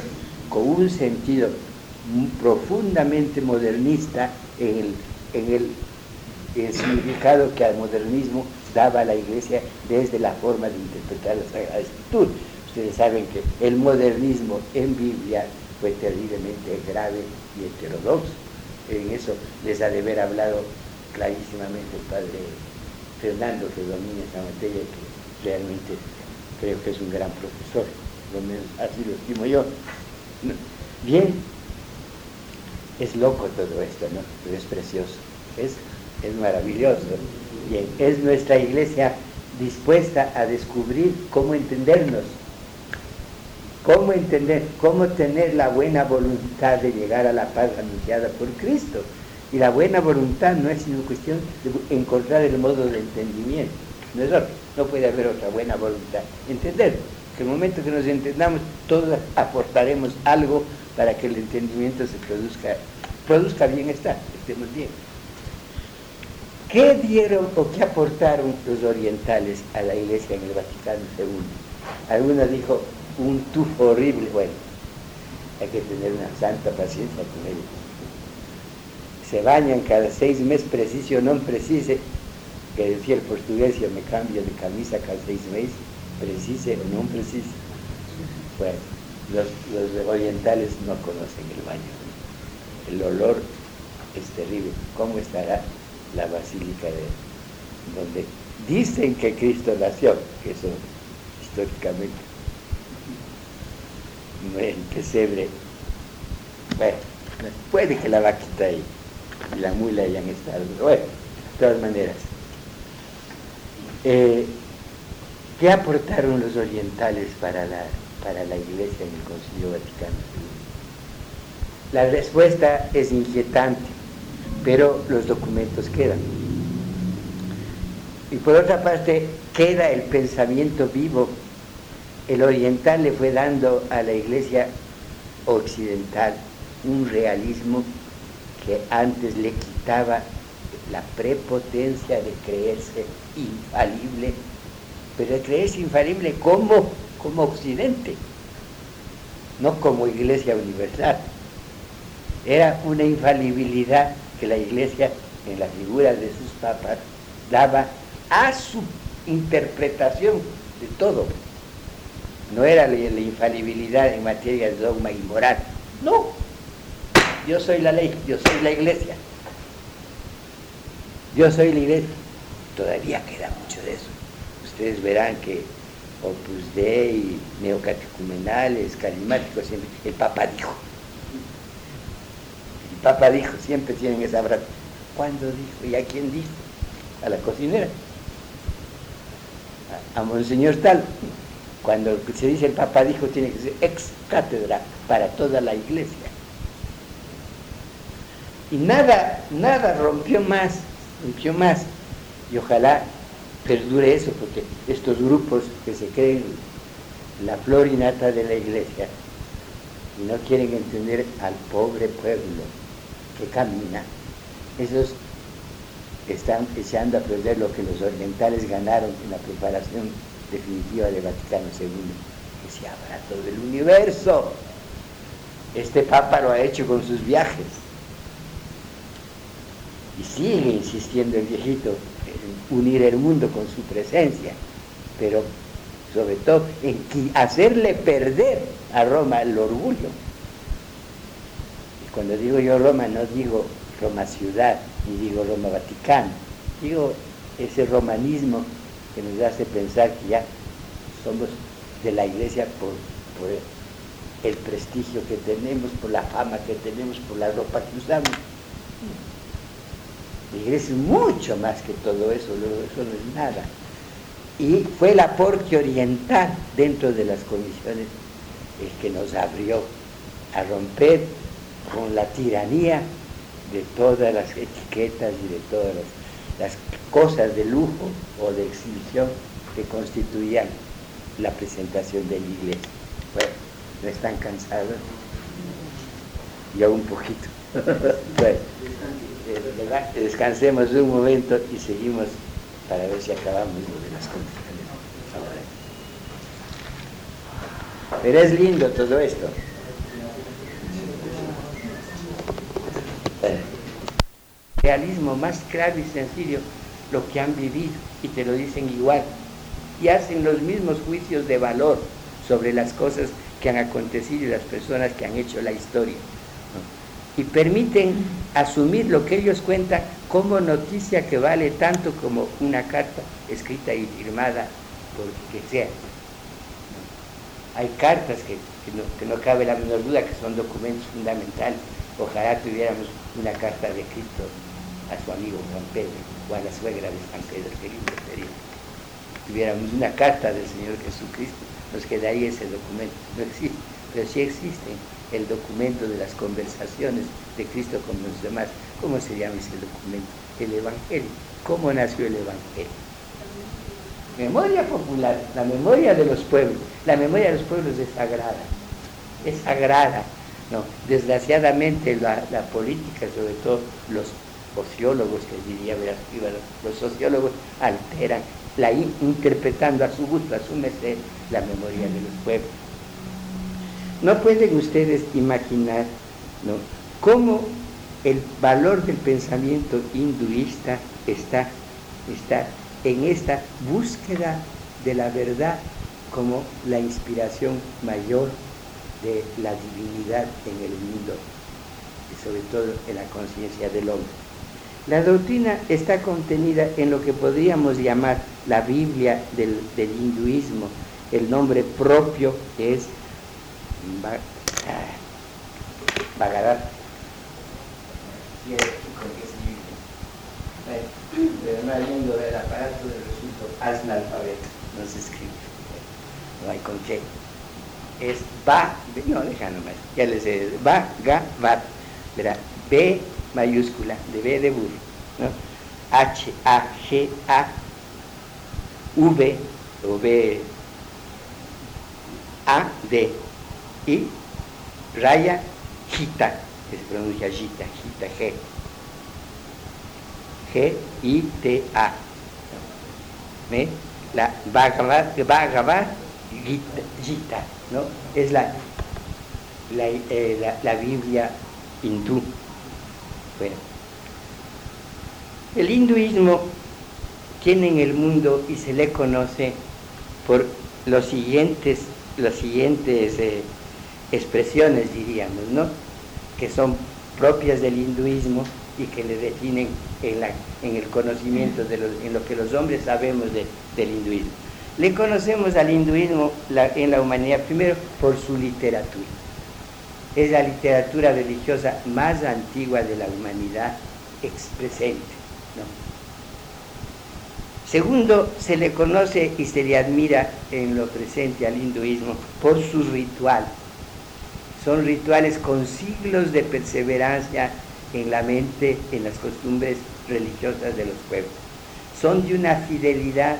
con un sentido profundamente modernista en el, significado que al modernismo daba la iglesia desde la forma de interpretar la Sagrada Escritura. Ustedes saben que el modernismo en Biblia fue terriblemente grave y heterodoxo. En eso les ha de haber hablado clarísimamente el padre Fernando, que domina esta materia, que realmente creo que es un gran profesor, así lo estimo yo. Bien, es loco todo esto, ¿no? Pero es precioso, es, es maravilloso. Bien, es nuestra iglesia dispuesta a descubrir cómo entendernos ¿Cómo entender, cómo tener la buena voluntad de llegar a la paz anunciada por Cristo? Y la buena voluntad no es sino cuestión de encontrar el modo de entendimiento. No es otro. No puede haber otra buena voluntad. Entender que el momento que nos entendamos, todos aportaremos algo para que el entendimiento se produzca, produzca bienestar, estemos bien. ¿Qué dieron o qué aportaron los orientales a la iglesia en el Vaticano II? Algunos dijo, un tufo horrible. Bueno, hay que tener una santa paciencia con ellos. Se bañan cada seis meses, preciso o no precise, que decía el portugués, yo me cambio de camisa cada seis meses, precise o no precise. Bueno, los, los orientales no conocen el baño. El olor es terrible. ¿Cómo estará la basílica de donde dicen que Cristo nació? Que eso históricamente el pesebre. Bueno, puede que la vaquita y, la mula hayan estado, bueno, de todas maneras. Eh, ¿Qué aportaron los orientales para la, para la Iglesia en el Concilio Vaticano? La respuesta es inquietante, pero los documentos quedan. Y por otra parte, queda el pensamiento vivo el oriental le fue dando a la iglesia occidental un realismo que antes le quitaba la prepotencia de creerse infalible, pero de creerse infalible como, como occidente, no como iglesia universal. Era una infalibilidad que la iglesia, en la figura de sus papas, daba a su interpretación de todo no era la, infalibilidad en materia de dogma y moral. No, yo soy la ley, yo soy la iglesia. Yo soy la iglesia. Todavía queda mucho de eso. Ustedes verán que Opus Dei, neocatecumenales, carismáticos, siempre, el Papa dijo. El Papa dijo, siempre tienen esa frase. ¿Cuándo dijo? ¿Y a quién dijo? A la cocinera. A, a Monseñor tal. Cuando se dice el Papa dijo, tiene que ser ex cátedra para toda la iglesia. Y nada, nada rompió más, rompió más. Y ojalá perdure eso, porque estos grupos que se creen la flor innata de la iglesia y no quieren entender al pobre pueblo que camina, esos están echando a perder lo que los orientales ganaron en la preparación definitiva de Vaticano II, que se abra todo el universo. Este Papa lo ha hecho con sus viajes. Y sigue insistiendo el viejito en unir el mundo con su presencia, pero sobre todo en hacerle perder a Roma el orgullo. Y cuando digo yo Roma, no digo Roma ciudad, ni digo Roma Vaticano, digo ese romanismo que nos hace pensar que ya somos de la iglesia por, el prestigio que tenemos, por la fama que tenemos, por la ropa que usamos. La es mucho más que todo eso, eso no es nada. Y fue el aporte oriental dentro de las comisiones el que nos abrió a romper con la tiranía de todas las etiquetas y de todas las las cosas de lujo o de exhibición que constituían la presentación de la iglesia. Bueno, ¿no están cansados? Ya un poquito. bueno, descansemos un momento y seguimos para ver si acabamos lo de las condiciones. Pero es lindo todo esto. realismo más claro y sencillo lo que han vivido y te lo dicen igual. Y hacen los mismos juicios de valor sobre las cosas que han acontecido y las personas que han hecho la historia. Y permiten asumir lo que ellos cuentan como noticia que vale tanto como una carta escrita y firmada por que sea. Hay cartas que, no, que no cabe la menor duda que son documentos fundamentales. Ojalá tuviéramos una carta de Cristo a su amigo San Pedro o a la suegra de San Pedro, qué lindo sería. tuviéramos una carta del Señor Jesucristo, nos quedaría ese documento. No existe, pero sí existe el documento de las conversaciones de Cristo con los demás. ¿Cómo se llama ese documento? El Evangelio. ¿Cómo nació el Evangelio? Memoria popular, la memoria de los pueblos. La memoria de los pueblos es sagrada. Es sagrada. No, desgraciadamente la, política, sobre todo los sociólogos, que diría los sociólogos alteran, la interpretando a su gusto, a su merced, la memoria de los pueblos. No pueden ustedes imaginar ¿no? cómo el valor del pensamiento hinduista está, está en esta búsqueda de la verdad como la inspiración mayor de la divinidad en el mundo y sobre todo en la conciencia del hombre. La doctrina está contenida en lo que podríamos llamar la Biblia del, hinduismo. El nombre propio es Bhagavad. Pero no habiendo el aparato de resultado alfabeto, no se escribe, no hay con qué. Es va, no, deja nomás, ya les sé, va, ga, va, verá, B mayúscula, de B de burro, ¿no? H, A, G, A, V, o B, A, D, y raya, Gita, que se pronuncia Gita, Gita, G. G-I-T-A. ¿Ve? La Bhagavad, Bhagavad Gita, ¿no? Es la, eh, la, la Biblia hindú. Bueno, el hinduismo tiene en el mundo y se le conoce por los siguientes, las siguientes eh, expresiones, diríamos, ¿no? que son propias del hinduismo y que le definen en, el conocimiento de en lo que los hombres sabemos del hinduismo. Le conocemos al hinduismo en la humanidad primero por su literatura es la literatura religiosa más antigua de la humanidad expresente. Segundo, se le conoce y se le admira en lo presente al hinduismo por su ritual. Son rituales con siglos de perseverancia en la mente, en las costumbres religiosas de los pueblos. Son de una fidelidad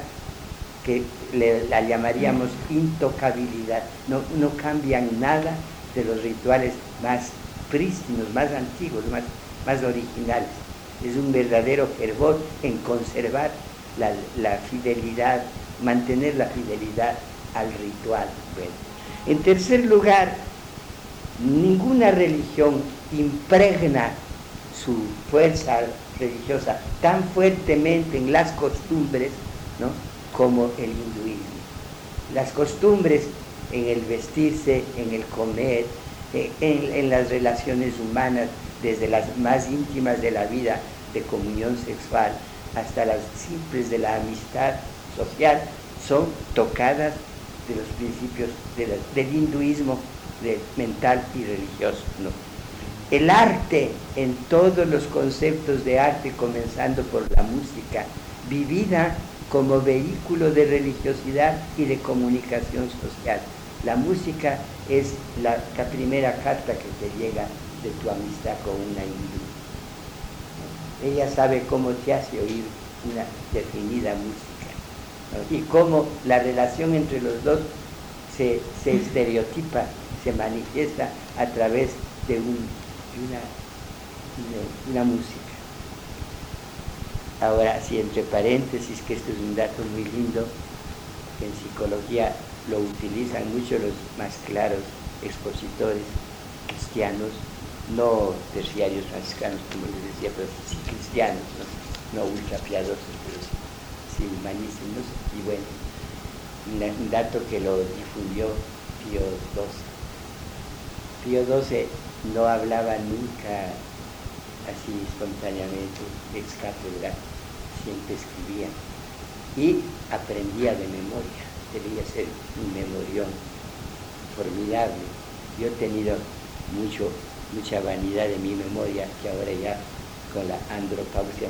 que la llamaríamos intocabilidad. No, no cambian nada de los rituales más prístinos, más antiguos, más, más originales. Es un verdadero fervor en conservar la, fidelidad, mantener la fidelidad al ritual. En tercer lugar, ninguna religión impregna su fuerza religiosa tan fuertemente en las costumbres como el hinduismo. Las costumbres en el vestirse, en el comer, eh, en, las relaciones humanas, desde las más íntimas de la vida de comunión sexual hasta las simples de la amistad social, son tocadas de los principios del hinduismo mental y religioso. El arte en todos los conceptos de arte, comenzando por la música, vivida como vehículo de religiosidad y de comunicación social. La música es la, primera carta que te llega de tu amistad con una hindú. Ella sabe cómo te hace oír una definida música y cómo la relación entre los dos se, estereotipa, se manifiesta a través de, una, música. Ahora, si entre paréntesis, que esto es un dato muy lindo, en psicología lo utilizan mucho los más claros expositores cristianos, no terciarios franciscanos, como les decía, pero sí cristianos, no, ultra piadosos, pero sí humanísimos. Y bueno, un dato que lo difundió Pío XII. Pío XII no hablaba nunca así espontáneamente, ex cátedra, siempre escribía y aprendía de memoria debía ser un memorión formidable. Yo he tenido mucho, mucha vanidad de mi memoria que ahora ya con la andropausia,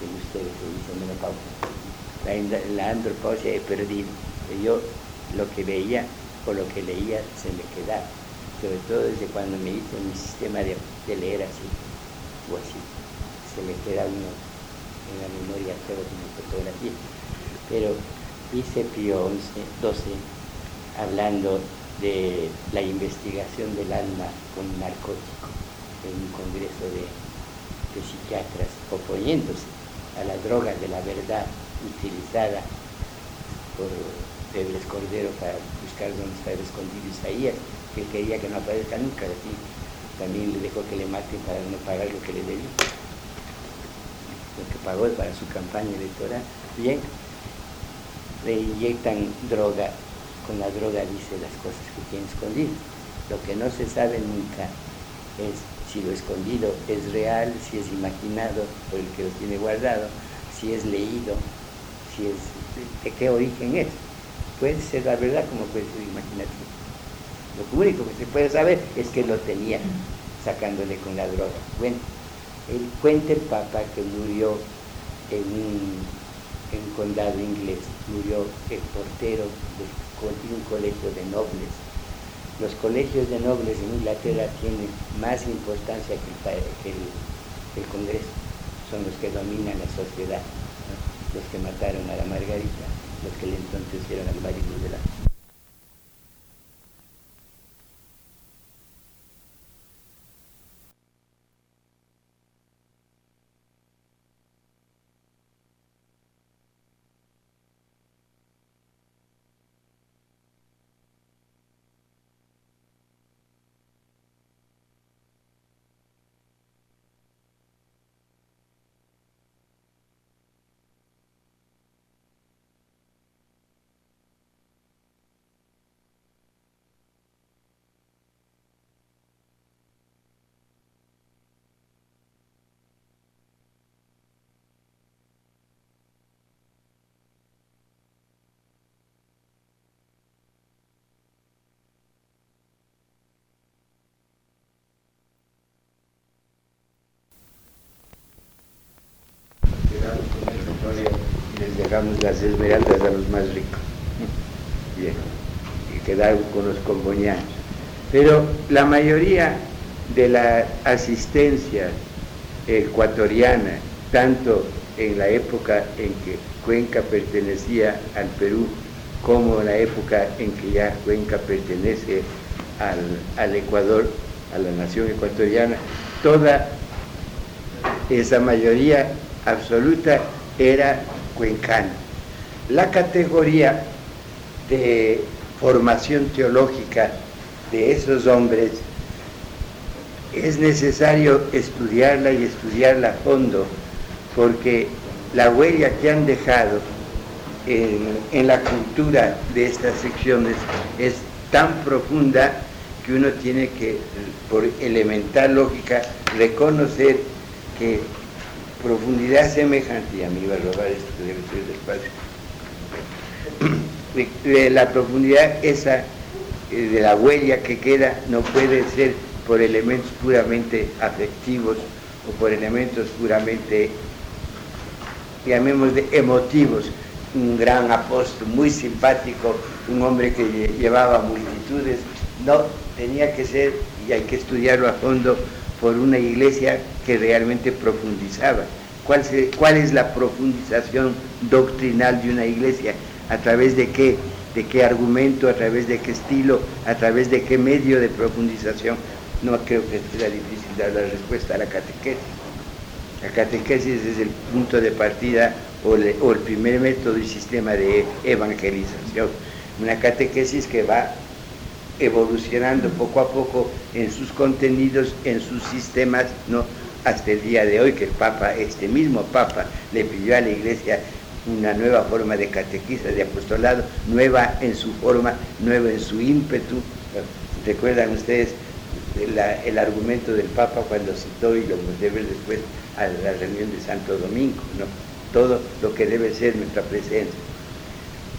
que ustedes se dicen menopausia, la, andropausia he perdido. Yo lo que veía o lo que leía se me quedaba, sobre todo desde cuando me hice mi sistema de, leer así o así, se me queda uno en la memoria todo como fotografía. Pero hice Pío 12 hablando de la investigación del alma con narcótico en un congreso de, de psiquiatras oponiéndose a la droga de la verdad utilizada por Pedro Cordero para buscar dónde estaba escondido Isaías, que quería que no aparezca nunca, así también le dejó que le maten para no pagar lo que le debía, lo que pagó para su campaña electoral. Bien, le inyectan droga, con la droga dice las cosas que tiene escondido. Lo que no se sabe nunca es si lo escondido es real, si es imaginado por el que lo tiene guardado, si es leído, si es de qué origen es. Puede ser la verdad como puede ser imaginativo. Lo único que se puede saber es que lo tenía sacándole con la droga. Bueno, él cuenta el Papa que murió en un condado inglés, murió el portero de un colegio de nobles. Los colegios de nobles en Inglaterra tienen más importancia que el Congreso, son los que dominan la sociedad los que mataron a la Margarita, los que entonces hicieron al marido de la las esmeraldas a los más ricos. Bien, y quedaron con los comboñanos. Pero la mayoría de la asistencia ecuatoriana, tanto en la época en que Cuenca pertenecía al Perú, como en la época en que ya Cuenca pertenece al, al Ecuador, a la nación ecuatoriana, toda esa mayoría absoluta era cuencano. La categoría de formación teológica de esos hombres es necesario estudiarla y estudiarla a fondo, porque la huella que han dejado en, en, la cultura de estas secciones es tan profunda que uno tiene que, por elemental lógica, reconocer que profundidad semejante, y a mí iba a robar esto que debe ser despacio, la profundidad esa eh, de la huella que queda no puede ser por elementos puramente afectivos o por elementos puramente, llamémosle, emotivos. Un gran apóstol, muy simpático, un hombre que llevaba multitudes, no, tenía que ser, y hay que estudiarlo a fondo, por una iglesia que realmente profundizaba. ¿Cuál, ¿Cuál, es la profundización doctrinal de una iglesia? ¿A través de qué? ¿De qué argumento? ¿A través de qué estilo? ¿A través de qué medio de profundización? No creo que sea difícil dar la respuesta a la catequesis. La catequesis es el punto de partida o, o el primer método y sistema de evangelización. Una catequesis que va evolucionando poco a poco en sus contenidos, en sus sistemas, ¿no? hasta el día de hoy que el Papa, este mismo Papa, le pidió a la Iglesia una nueva forma de catequista, de apostolado, nueva en su forma, nueva en su ímpetu. ¿Recuerdan ustedes el, argumento del Papa cuando citó, y lo de ver después, a la reunión de Santo Domingo, ¿no? todo lo que debe ser nuestra presencia?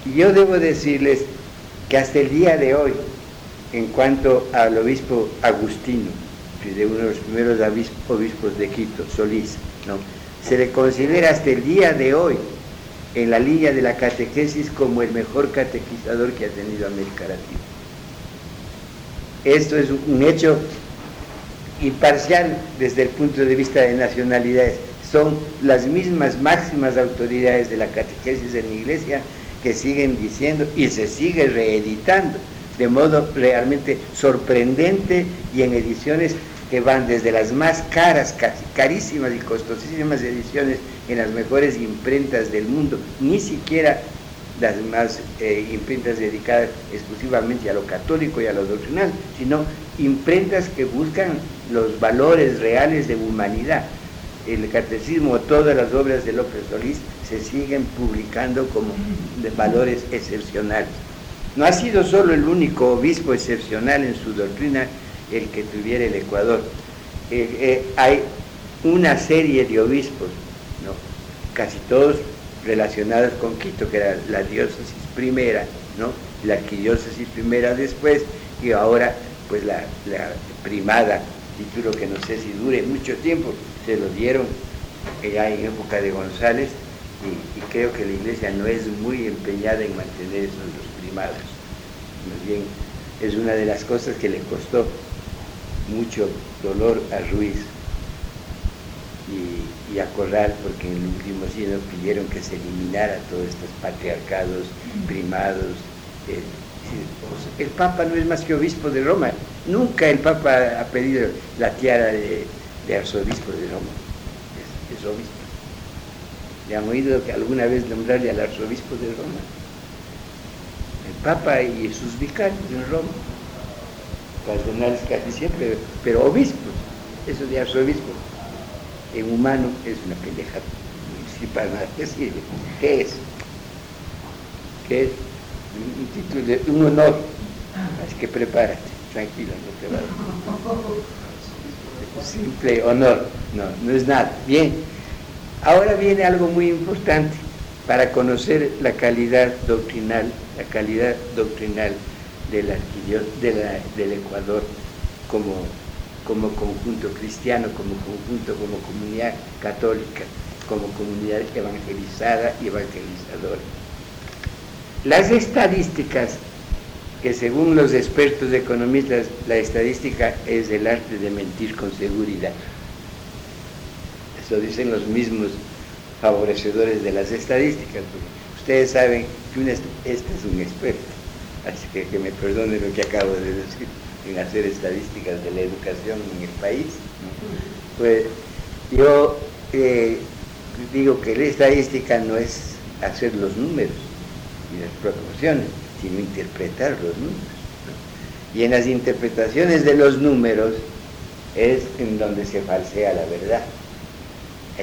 Y yo debo decirles que hasta el día de hoy, en cuanto al obispo Agustino, de uno de los primeros obispos de Quito, Solís, se le considera hasta el día de hoy en la línea de la catequesis como el mejor catequizador que ha tenido América Latina. Esto es un hecho imparcial desde el punto de vista de nacionalidades. Son las mismas máximas autoridades de la catequesis en la iglesia que siguen diciendo y se sigue reeditando de modo realmente sorprendente y en ediciones que van desde las más caras, carísimas y costosísimas ediciones en las mejores imprentas del mundo, ni siquiera las más eh, imprentas dedicadas exclusivamente a lo católico y a lo doctrinal, sino imprentas que buscan los valores reales de humanidad. El catecismo, todas las obras de López Solís se siguen publicando como de valores excepcionales. No ha sido solo el único obispo excepcional en su doctrina el que tuviera el Ecuador. Eh, eh, hay una serie de obispos, casi todos relacionadas con Quito, que era la diócesis primera, ¿no? la arquidiócesis primera después, y ahora pues la, primada, título que no sé si dure mucho tiempo, se lo dieron ya en época de González, y, creo que la iglesia no es muy empeñada en mantener esos los primados. Más bien, es una de las cosas que le costó mucho dolor a Ruiz y, a Corral, porque en el último siglo pidieron que se eliminara todos estos patriarcados, primados. Eh, el Papa no es más que obispo de Roma. Nunca el Papa ha pedido la tiara de, arzobispo de Roma. Es, obispo. ¿Le han oído que alguna vez nombrarle al arzobispo de Roma? El Papa y sus vicarios en Roma. Cardenales casi siempre, pero obispos. Eso de arzobispo en humano es una pendeja municipal. ¿Qué sirve? ¿Qué es? ¿Qué es? Un, título, de, un honor. Así que prepárate, tranquilo, no te va a... Simple honor, no, no es nada. Bien, ahora viene algo muy importante para conocer la calidad doctrinal, la calidad doctrinal del, Ecuador como como conjunto cristiano, como conjunto, como comunidad católica, como comunidad evangelizada y evangelizadora. Las estadísticas, que según los expertos economistas, la estadística es el arte de mentir con seguridad. Eso dicen los mismos favorecedores de las estadísticas. Ustedes saben que este es un experto, así que que me perdone lo que acabo de decir en hacer estadísticas de la educación en el país, pues yo eh, digo que la estadística no es hacer los números y las proporciones, sino interpretar los números. Y en las interpretaciones de los números es en donde se falsea la verdad.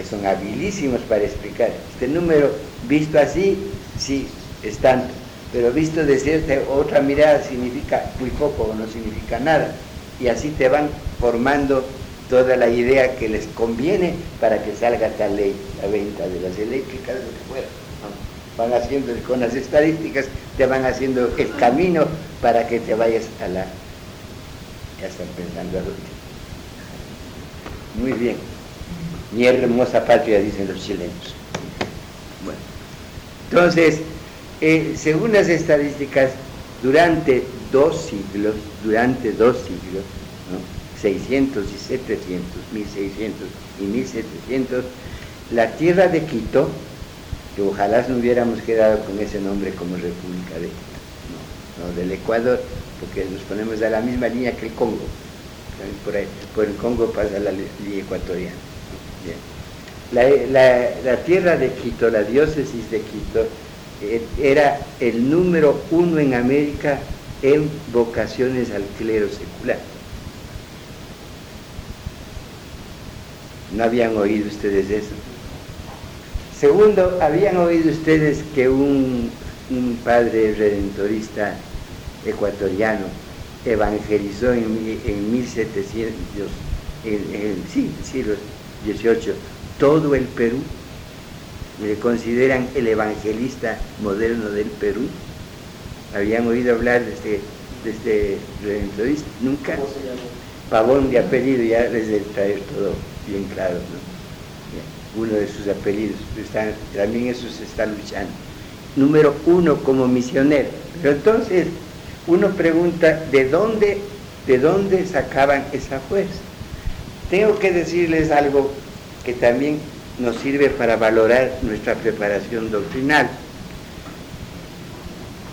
Son habilísimos para explicar. Este número visto así, sí, es tanto pero visto de cierta otra mirada significa muy poco o no significa nada. Y así te van formando toda la idea que les conviene para que salga tal ley, la venta de las eléctricas, lo que fuera. Van haciendo con las estadísticas, te van haciendo el camino para que te vayas a la... Ya están pensando último. Muy bien. Mi hermosa patria, dicen los chilenos. Bueno, entonces, eh, según las estadísticas, durante dos siglos, durante dos siglos, 600 y 700, 1600 y 1700, la tierra de Quito, que ojalá no hubiéramos quedado con ese nombre como República de Quito, no, del Ecuador, porque nos ponemos a la misma línea que el Congo. Por, por el Congo pasa la línea ecuatoriana. La tierra de Quito, la diócesis de Quito, eh, era el número uno en América en vocaciones al clero secular. ¿No habían oído ustedes eso? Segundo, ¿habían oído ustedes que un, padre redentorista ecuatoriano evangelizó en, en 1700, en, sí, siglo XVIII, todo el Perú? le consideran el evangelista moderno del Perú. ¿Habían oído hablar de este, de este redentorista? Nunca. Pavón de apellido, ya les de traer todo bien claro. uno de sus apellidos, también eso se está luchando. Número uno como misionero. Pero entonces uno pregunta, ¿de dónde, de dónde sacaban esa fuerza? Tengo que decirles algo que también nos sirve para valorar nuestra preparación doctrinal.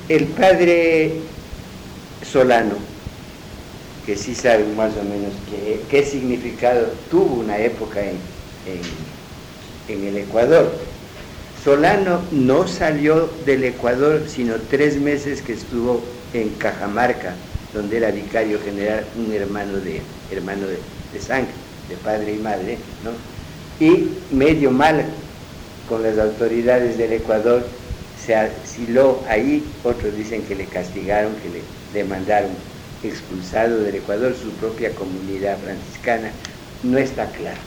El padre Solano, que sí sabe más o menos qué, significado tuvo una época en, en el Ecuador. Solano no salió del Ecuador sino tres meses que estuvo en Cajamarca, donde era vicario general, un hermano de, hermano de, sangre, de padre y madre, ¿no? y medio mal con las autoridades del Ecuador, se asiló ahí, otros dicen que le castigaron, que le demandaron expulsado del Ecuador, su propia comunidad franciscana, no está claro.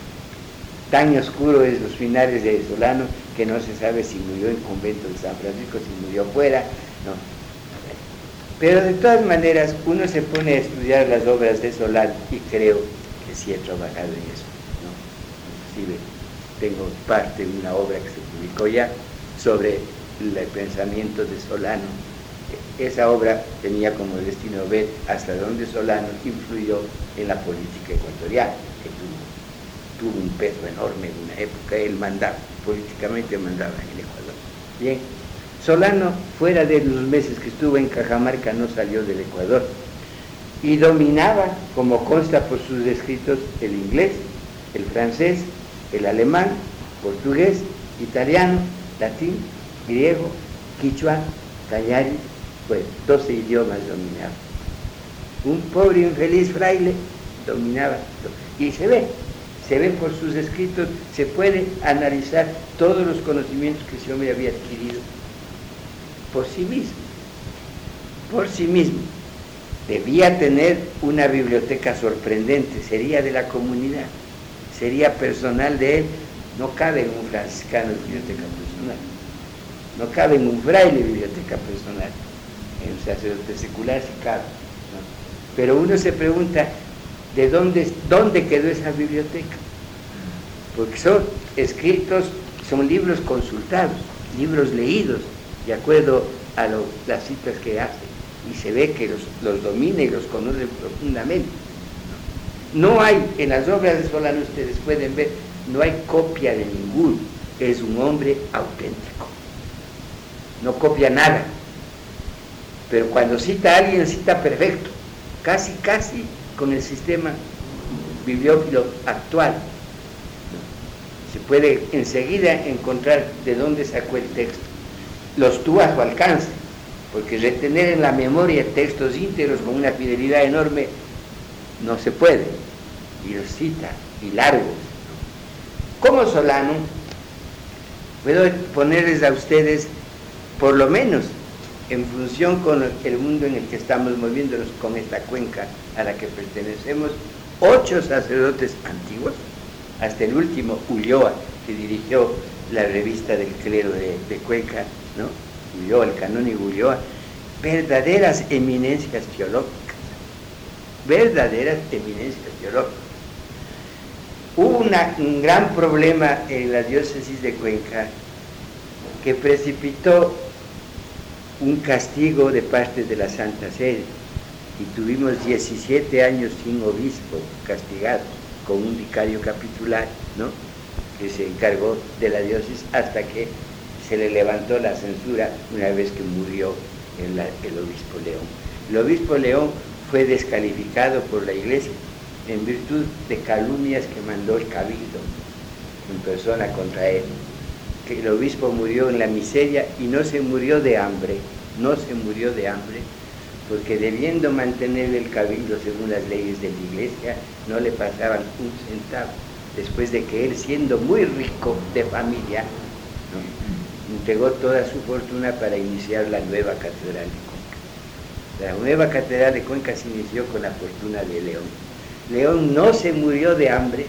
Tan oscuro es los finales de Solano que no se sabe si murió en convento de San Francisco, si murió fuera, no. Pero de todas maneras, uno se pone a estudiar las obras de Solano y creo que sí he trabajado en eso. ¿no? Inclusive tengo parte de una obra que se publicó ya sobre el pensamiento de Solano. Esa obra tenía como destino ver hasta dónde Solano influyó en la política ecuatoriana, que tuvo, tuvo un peso enorme en una época, él mandaba, políticamente mandaba en el Ecuador. Bien, Solano, fuera de los meses que estuvo en Cajamarca, no salió del Ecuador y dominaba, como consta por sus escritos, el inglés, el francés, el alemán, portugués, italiano, latín, griego, quichua, cañari, pues 12 idiomas dominaba. Un pobre infeliz fraile dominaba. Y se ve, se ve por sus escritos, se puede analizar todos los conocimientos que ese hombre había adquirido por sí mismo, por sí mismo. Debía tener una biblioteca sorprendente, sería de la comunidad sería personal de él, no cabe en un franciscano biblioteca personal, no cabe en un fraile biblioteca personal, en un sacerdote secular sí cabe. Pero uno se pregunta, ¿de dónde, dónde quedó esa biblioteca? Porque son escritos, son libros consultados, libros leídos, de acuerdo a las citas que hace, y se ve que los, los domina y los conoce profundamente. No hay, en las obras de Solano ustedes pueden ver, no hay copia de ninguno. Es un hombre auténtico. No copia nada. Pero cuando cita a alguien, cita perfecto. Casi, casi con el sistema bibliófilo actual. Se puede enseguida encontrar de dónde sacó el texto. Los tuvo a su alcance. Porque retener en la memoria textos íntegros con una fidelidad enorme no se puede, y los cita, y largos. Como Solano, puedo ponerles a ustedes, por lo menos, en función con el mundo en el que estamos moviéndonos, con esta cuenca a la que pertenecemos, ocho sacerdotes antiguos, hasta el último, Ulloa, que dirigió la revista del clero de, Cuenca, ¿no? Ulloa, el canónigo Ulloa, verdaderas eminencias teológicas verdaderas eminencias teológicas. Hubo un gran problema en la diócesis de Cuenca que precipitó un castigo de parte de la Santa Sede y tuvimos 17 años sin obispo castigado con un vicario capitular, ¿no? que se encargó de la diócesis hasta que se le levantó la censura una vez que murió el, obispo León. El obispo León fue descalificado por la iglesia en virtud de calumnias que mandó el cabildo en persona contra él. Que el obispo murió en la miseria y no se murió de hambre, no se murió de hambre, porque debiendo mantener el cabildo según las leyes de la iglesia, no le pasaban un centavo, después de que él, siendo muy rico de familia, entregó toda su fortuna para iniciar la nueva catedral la nueva catedral de Cuenca se inició con la fortuna de León. León no se murió de hambre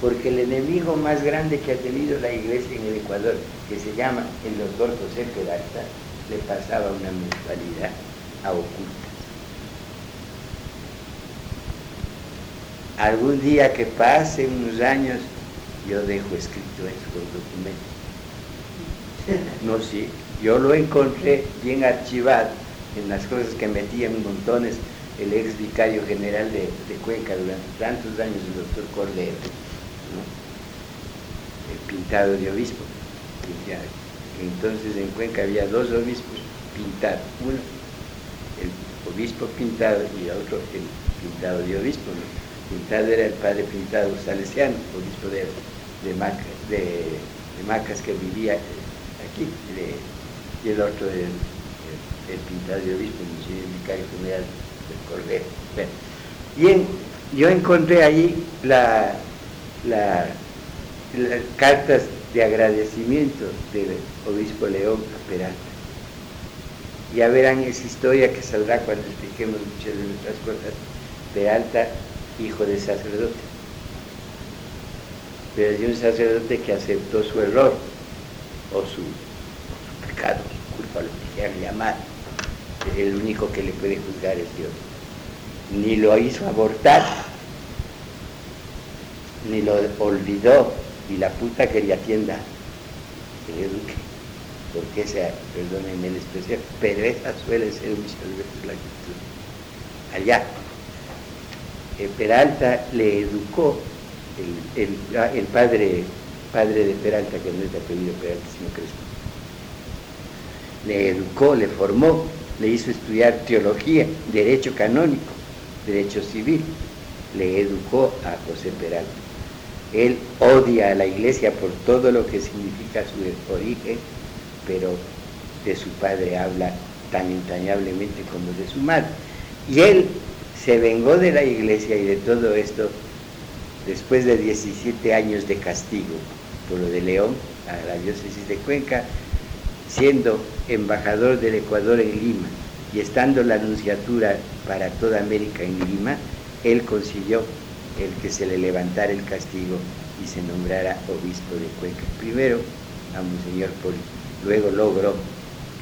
porque el enemigo más grande que ha tenido la iglesia en el Ecuador, que se llama el doctor José Peralta, le pasaba una mensualidad a oculta. Algún día que pase unos años yo dejo escrito en su documento. No, sí, yo lo encontré bien archivado en las cosas que metía en montones el ex vicario general de, Cuenca durante tantos años, el doctor Cordero, el pintado de obispo. Entonces en Cuenca había dos obispos pintados, uno el obispo pintado y otro el pintado de obispo. Pintado era el padre pintado salesiano, obispo de, de, Macas que vivía y el otro el, el, pintado de obispo, el vicario general del Cordero. Bien, yo encontré allí la, las cartas de agradecimiento del obispo León a Peralta. Ya verán esa historia que saldrá cuando expliquemos muchas de nuestras cosas. Peralta, hijo de sacerdote. Pero de un sacerdote que aceptó su error o su, pecado, su culpa, lo que quieran llamar. El único que le puede juzgar es Dios. Ni lo hizo abortar, ni lo olvidó, y la puta que le atienda, que le eduque, porque esa, perdónenme el especial, pero esa suele ser muchas veces la actitud. Allá, el Peralta le educó, el, ah, el, padre, padre de Peralta, que no es de apellido Peralta, sino Crespo, le educó, le formó, le hizo estudiar teología, derecho canónico, derecho civil, le educó a José Peralta. Él odia a la iglesia por todo lo que significa su origen, pero de su padre habla tan entrañablemente como de su madre. Y él se vengó de la iglesia y de todo esto después de 17 años de castigo por lo de León a la diócesis de Cuenca, siendo embajador del Ecuador en Lima y estando la anunciatura para toda América en Lima, él consiguió el que se le levantara el castigo y se nombrara obispo de Cuenca. Primero a Monseñor Poli, luego logró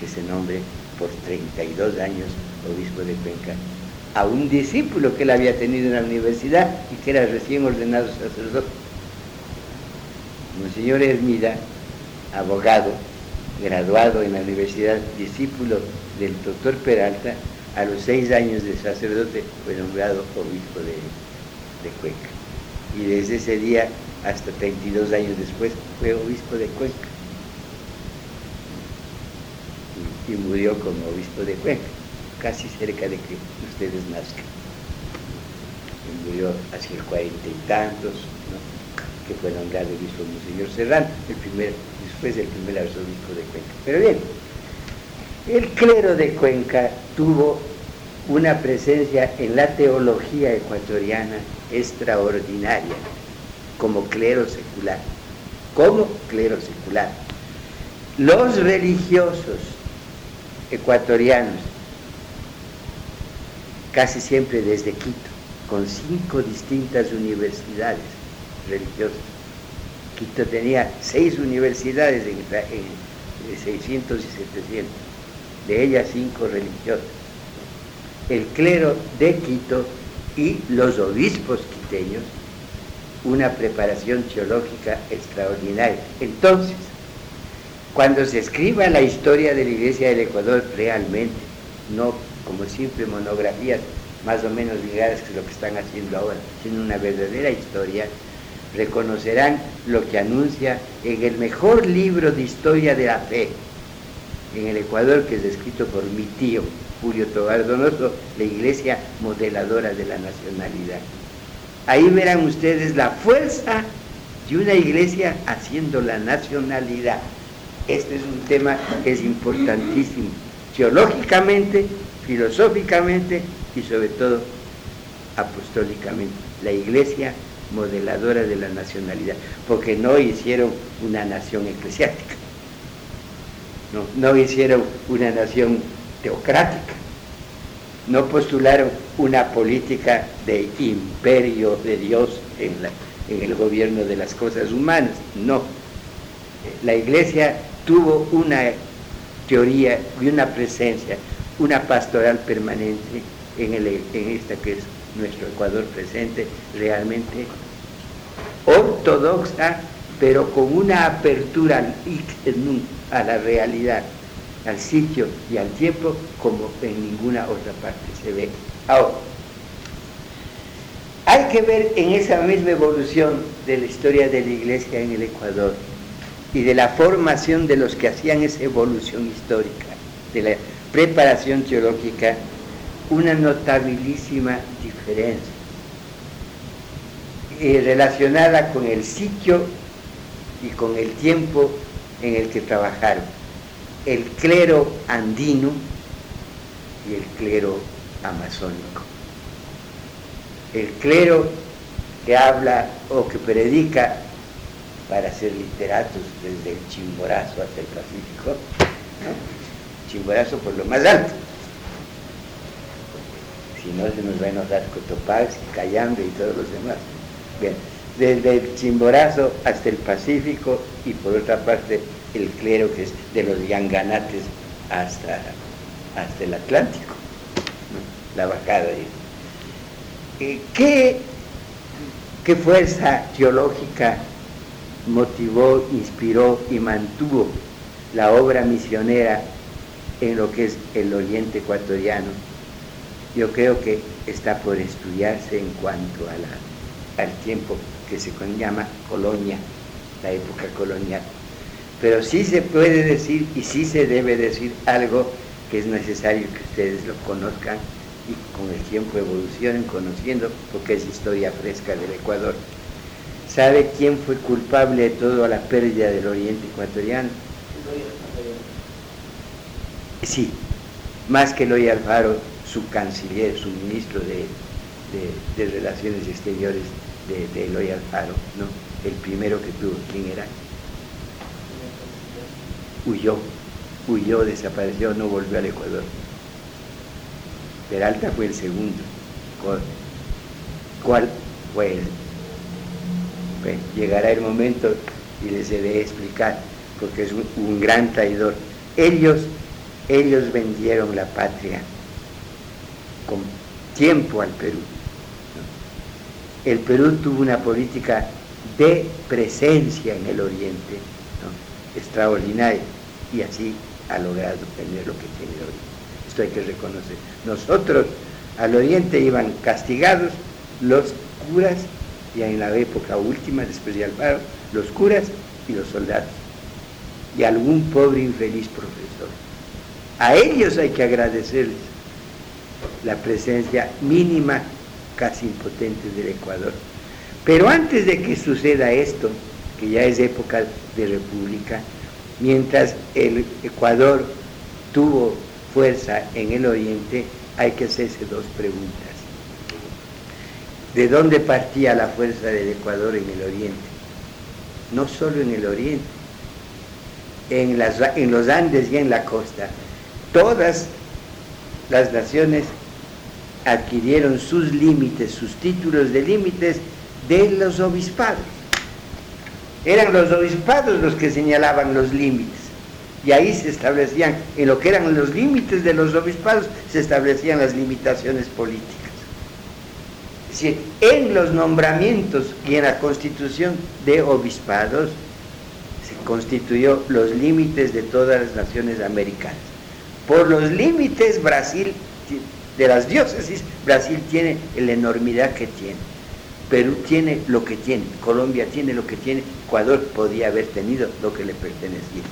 que se nombre por 32 años obispo de Cuenca a un discípulo que él había tenido en la universidad y que era recién ordenado sacerdote. Monseñor Hermida, abogado, graduado en la universidad, discípulo del doctor Peralta, a los seis años de sacerdote fue nombrado obispo de de Cuenca. Y desde ese día hasta 32 años después fue obispo de Cuenca. Y, murió como obispo de Cuenca, casi cerca de que ustedes nazcan. Y murió hacia el cuarenta y tantos, que fue nombrado obispo Monseñor Serrano, el primer, después el primer arzobispo de Cuenca. Pero bien, el clero de Cuenca tuvo una presencia en la teología ecuatoriana extraordinaria como clero secular, como clero secular. Los religiosos ecuatorianos, casi siempre desde Quito, con cinco distintas universidades religiosas. Quito tenía seis universidades en, en 600 y 700, de ellas cinco religiosas el clero de Quito y los obispos quiteños una preparación teológica extraordinaria. Entonces, cuando se escriba la historia de la Iglesia del Ecuador realmente, no como siempre monografías más o menos ligadas que lo que están haciendo ahora, sino una verdadera historia, reconocerán lo que anuncia en el mejor libro de historia de la fe en el Ecuador, que es escrito por mi tío, Julio Tobar Donoso, la iglesia modeladora de la nacionalidad. Ahí verán ustedes la fuerza de una iglesia haciendo la nacionalidad. Este es un tema que es importantísimo, teológicamente, filosóficamente y sobre todo apostólicamente. La iglesia modeladora de la nacionalidad, porque no hicieron una nación eclesiástica, no, no hicieron una nación teocrática. No postularon una política de imperio de Dios en, en el gobierno de las cosas humanas, no. La iglesia tuvo una teoría y una presencia, una pastoral permanente en, el, en esta que es nuestro Ecuador presente, realmente ortodoxa, pero con una apertura a la realidad, al sitio y al tiempo como en ninguna otra parte se ve. Ahora, hay que ver en esa misma evolución de la historia de la iglesia en el Ecuador y de la formación de los que hacían esa evolución histórica, de la preparación teológica, una notabilísima diferencia eh, relacionada con el sitio y con el tiempo en el que trabajaron. El clero andino y el clero amazónico. El clero que habla o que predica para ser literatos desde el Chimborazo hasta el Pacífico, Chimborazo por lo más alto. Si no, se nos va a enojar Cotopaxi, Cayambe y todos los demás. Bien, desde el Chimborazo hasta el Pacífico y por otra parte el clero que es de los Yanganates hasta, hasta el Atlántico, la bajada. Eh, ¿Qué, ¿Qué fuerza teológica motivó, inspiró y mantuvo la obra misionera en lo que es el oriente ecuatoriano? Yo creo que está por estudiarse en cuanto a la, al tiempo que se llama colonia, la época colonial. Pero sí se puede decir y sí se debe decir algo que es necesario que ustedes lo conozcan y con el tiempo evolucionen conociendo, porque es historia fresca del Ecuador. ¿Sabe quién fue culpable de toda la pérdida del oriente ecuatoriano? Sí, más que Eloy Alfaro, su canciller, su ministro de, Relaciones Exteriores de, de Eloy Alfaro, ¿no? El primero que tuvo, ¿quién era? Huyó, huyó, desapareció, no volvió al Ecuador. Peralta fue el segundo. ¿Cuál fue el? llegará el momento y les he de explicar, porque es un, gran traidor. Ellos, ellos vendieron la patria con tiempo al Perú. El Perú tuvo una política de presencia en el Oriente extraordinaria y así ha logrado tener lo que tiene hoy. Esto hay que reconocer. Nosotros al Oriente iban castigados los curas y en la época última, después de Alfaro, los curas y los soldados, y algún pobre infeliz profesor. A ellos hay que agradecerles la presencia mínima, casi impotente del Ecuador. Pero antes de que suceda esto, que ya es época de república, mientras el Ecuador tuvo fuerza en el Oriente, hay que hacerse dos preguntas de dónde partía la fuerza del Ecuador en el oriente. No solo en el oriente, en, en los Andes y en la costa. Todas las naciones adquirieron sus límites, sus títulos de límites de los obispados. Eran los obispados los que señalaban los límites. Y ahí se establecían, en lo que eran los límites de los obispados, se establecían las limitaciones políticas. Es decir, en los nombramientos y en la constitución de obispados se constituyó los límites de todas las naciones americanas. Por los límites Brasil, de las diócesis, Brasil tiene la enormidad que tiene. Perú tiene lo que tiene, Colombia tiene lo que tiene, Ecuador podía haber tenido lo que le pertenecía.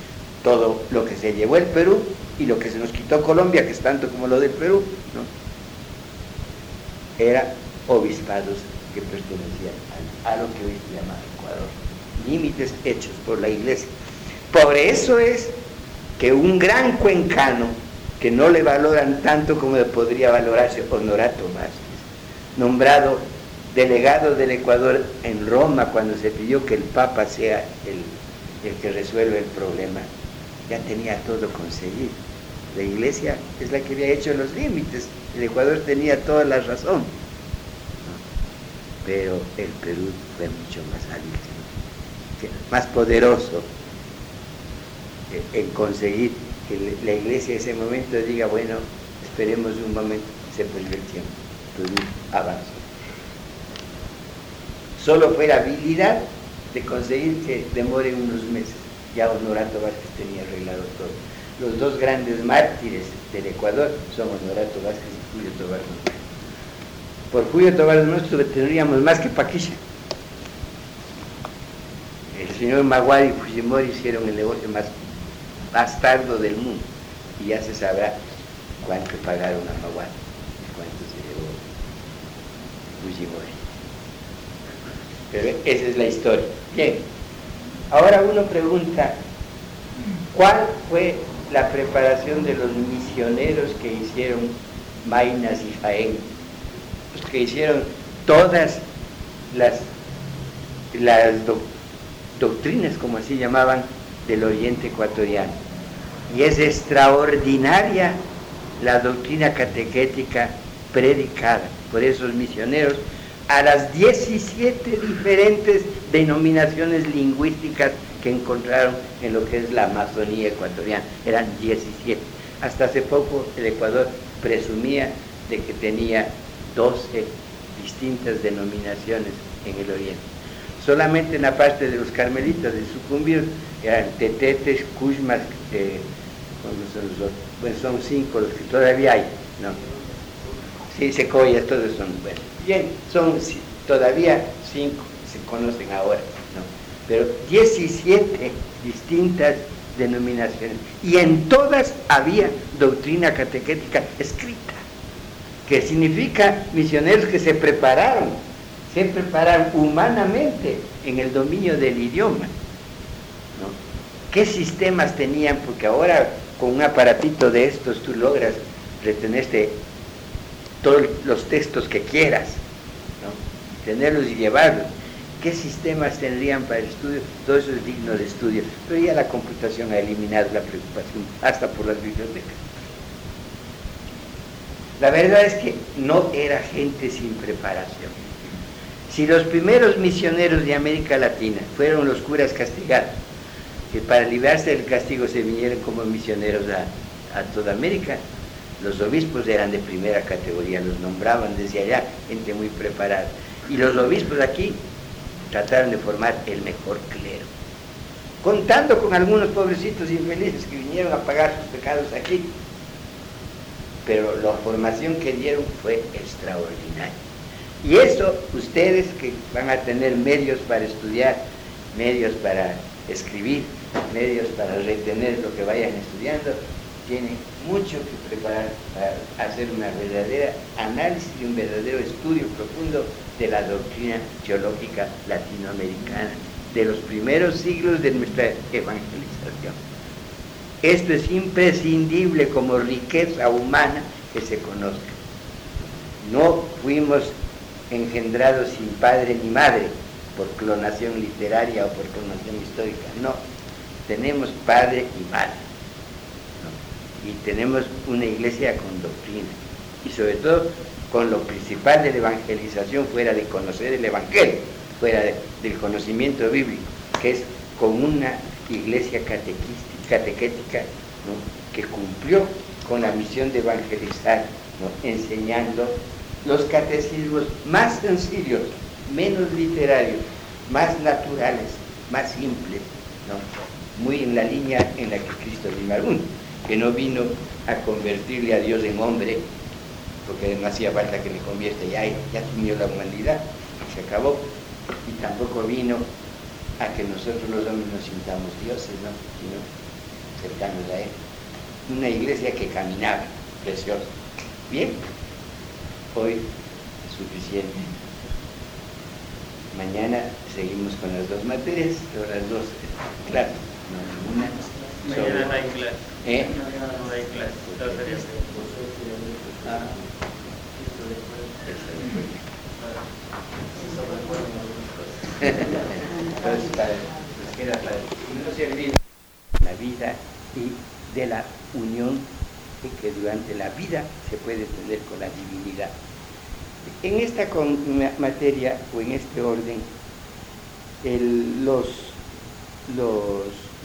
Todo lo que se llevó el Perú y lo que se nos quitó Colombia, que es tanto como lo del Perú, ¿no? era obispados que pertenecían a, lo que hoy se llama Ecuador. Límites hechos por la iglesia. Por eso es que un gran cuencano, que no le valoran tanto como le podría valorarse Honorato Vázquez, nombrado delegado del Ecuador en Roma cuando se pidió que el Papa sea el, el que resuelve el problema, ya tenía todo conseguido. La iglesia es la que había hecho los límites, el Ecuador tenía toda la razón pero el Perú fue mucho más hábil, más poderoso en conseguir que la iglesia en ese momento diga, bueno, esperemos un momento, se perdió el tiempo, Perú avanzó. Solo fue la habilidad de conseguir que demore unos meses. Ya Honorato Vázquez tenía arreglado todo. Los dos grandes mártires del Ecuador son Honorato Vázquez y Julio Tobar Por Julio Tobar nuestro tendríamos más que Paquilla. El señor Maguari y Fujimori hicieron el negocio más bastardo del mundo y ya se sabrá cuánto pagaron a Maguari y cuánto se llevó Fujimori. Pero esa es la historia. Bien, ahora uno pregunta, ¿cuál fue la preparación de los misioneros que hicieron Mainas y Jaén? Los que hicieron todas las, las doctrinas, como así llamaban, del Oriente Ecuatoriano. Y es extraordinaria la doctrina catequética predicada por esos misioneros a las 17 diferentes denominaciones lingüísticas que encontraron en lo que es la Amazonía ecuatoriana. Eran 17. Hasta hace poco el Ecuador presumía de que tenía 12 distintas denominaciones en el Oriente. Solamente en la parte de los carmelitas de Sucumbir eran tetetes, cushmas, eh, son son cinco los que todavía hay, ¿no? Sí, secoyas, todos son, bueno, bien, son todavía cinco, se conocen ahora, ¿no? Pero 17 distintas denominaciones, y en todas había doctrina catequética escrita, que significa misioneros que se prepararon, se prepararon humanamente en el dominio del idioma. ¿Qué sistemas tenían? Porque ahora con un aparatito de estos tú logras retenerte todos los textos que quieras, tenerlos y llevarlos. ¿Qué sistemas tendrían para el estudio? Todo eso es digno de estudio. Pero ya la computación ha eliminado la preocupación hasta por las bibliotecas. La verdad es que no era gente sin preparación. Si los primeros misioneros de América Latina fueron los curas castigados, que para librarse del castigo se vinieron como misioneros a, toda América. Los obispos eran de primera categoría, los nombraban desde allá, gente muy preparada. Y los obispos aquí trataron de formar el mejor clero, contando con algunos pobrecitos infelices que vinieron a pagar sus pecados aquí. Pero la formación que dieron fue extraordinaria. Y eso, ustedes que van a tener medios para estudiar, medios para escribir, medios para retener lo que vayan estudiando, tienen mucho que preparar para hacer una verdadera análisis y un verdadero estudio profundo de la doctrina teológica latinoamericana, de los primeros siglos de nuestra evangelización. Esto es imprescindible como riqueza humana que se conozca. No fuimos engendrados sin padre ni madre por clonación literaria o por clonación histórica, no tenemos padre y madre. Y tenemos una iglesia con doctrina. Y sobre todo con lo principal de la evangelización fuera de conocer el Evangelio, fuera del conocimiento bíblico, que es con una iglesia catequética que cumplió con la misión de evangelizar, enseñando los catecismos más sencillos, menos literarios, más naturales, más simples, muy en la línea en la que Cristo vino que no vino a convertirle a Dios en hombre, porque no hacía falta que le convierta, ya, ya asumió la humanidad, se acabó, y tampoco vino a que nosotros los hombres nos sintamos dioses, ¿no? sino cercanos a Él. Una iglesia que caminaba, preciosa. Bien, hoy es suficiente. Mañana seguimos con las dos materias, pero las dos, claro no ninguna. Mañana no hay clase. ¿Eh? No hay clase. Ah. Entonces, para, nos queda para no servir la vida y de la unión que durante la vida se puede tener con la divinidad. En esta materia o en este orden, los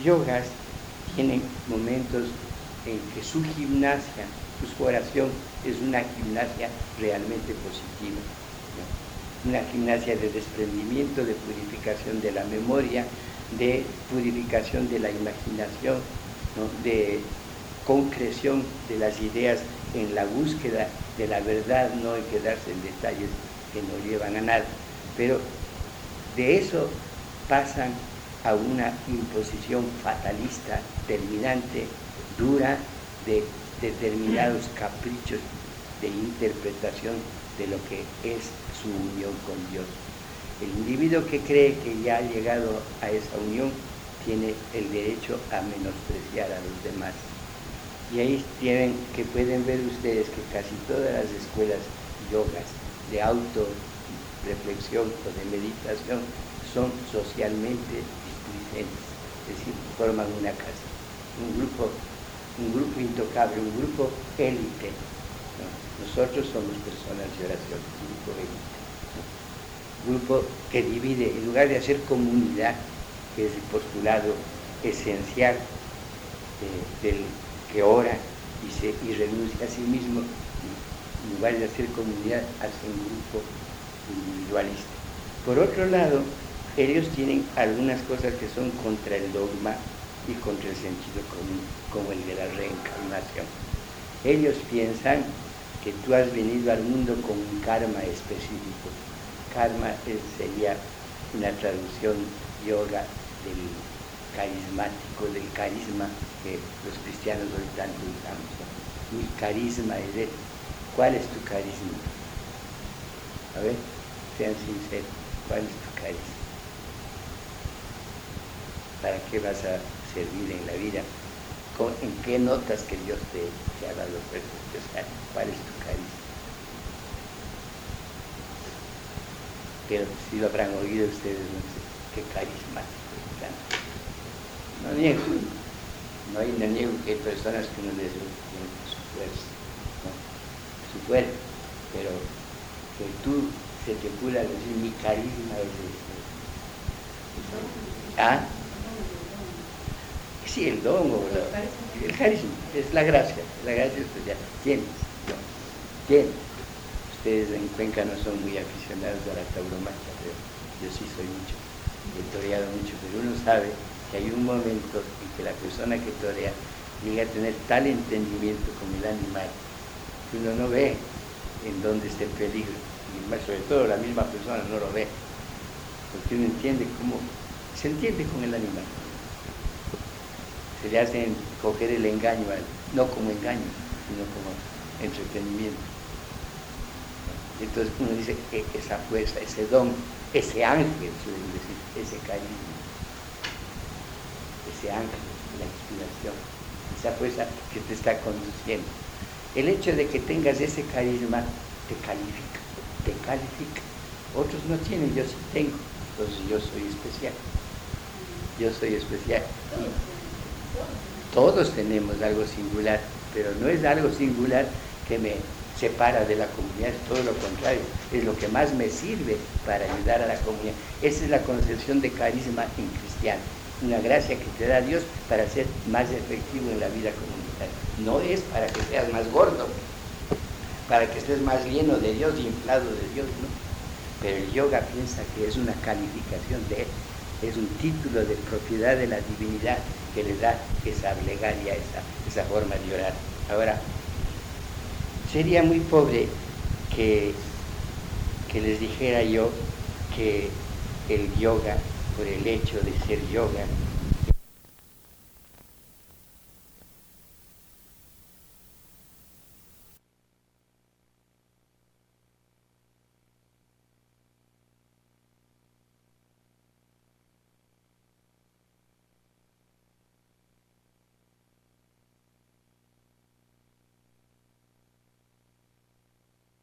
yogas tienen momentos en que su gimnasia, su oración es una gimnasia realmente positiva. una gimnasia de desprendimiento, de purificación de la memoria, de purificación de la imaginación, de concreción de las ideas en la búsqueda de la verdad, no en quedarse en detalles que no llevan a nada. Pero de eso pasan a una imposición fatalista, terminante, dura, de determinados caprichos de interpretación de lo que es su unión con Dios. El individuo que cree que ya ha llegado a esa unión tiene el derecho a menospreciar a los demás. Y ahí tienen que pueden ver ustedes que casi todas las escuelas yogas de auto reflexión o de meditación son socialmente displicentes, es decir, forman una casa, un grupo, un grupo intocable, un grupo élite. Nosotros somos personas de oración, un grupo élite. Un grupo que divide, en lugar de hacer comunidad, que es el postulado esencial del que ora y, se, y renuncia a sí mismo, en lugar de hacer comunidad, hace un grupo individualista. Por otro lado, ellos tienen algunas cosas que son contra el dogma y contra el sentido común, como el de la reencarnación. Ellos piensan que tú has venido al mundo con un karma específico. Karma sería una traducción yoga del carismático, del carisma que los cristianos hoy tanto usamos. Mi carisma es de, ¿cuál es tu carisma? A ver, sean sinceros, ¿cuál es tu carisma? ¿Para qué vas a servir en la vida? ¿En qué notas que Dios te, ha dado ¿Cuál es tu carisma? Pero si lo habrán oído ustedes, no sé, qué carismático No niego, no, hay, no niego que hay personas que no les su fuerza, su fuerza, pero que tú se te pueda decir mi carisma es este. ¿Ah? Sí, el don, o el carisma, es la gracia, la gracia especial. ¿Quién? Yo. ¿Quién? Ustedes en Cuenca no son muy aficionados a la tauromaquia, pero yo sí soy mucho, he toreado mucho, pero uno sabe que hay un momento en que la persona que torea llega a tener tal entendimiento con el animal que uno no ve en dónde está el peligro, y sobre todo la misma persona no lo ve, porque uno entiende cómo se entiende con el animal. Le hacen coger el engaño, no como engaño, sino como entretenimiento. Entonces uno dice que esa fuerza, ese don, ese ángel, suelen decir, ese carisma, ángel, la inspiración, esa fuerza que te está conduciendo. El hecho de que tengas ese carisma te califica, te califica. Otros no tienen, yo sí tengo, entonces yo soy especial. Yo soy especial. Todos tenemos algo singular, pero no es algo singular que me separa de la comunidad, es todo lo contrario, es lo que más me sirve para ayudar a la comunidad. Esa es la concepción de carisma en cristiano, una gracia que te da Dios para ser más efectivo en la vida comunitaria. No es para que seas más gordo, para que estés más lleno de Dios y inflado de Dios, no. Pero el yoga piensa que es una calificación de él, es un título de propiedad de la divinidad que le da esa plegaria, esa, esa forma de orar. Ahora, sería muy pobre que, que les dijera yo que el yoga, por el hecho de ser yoga,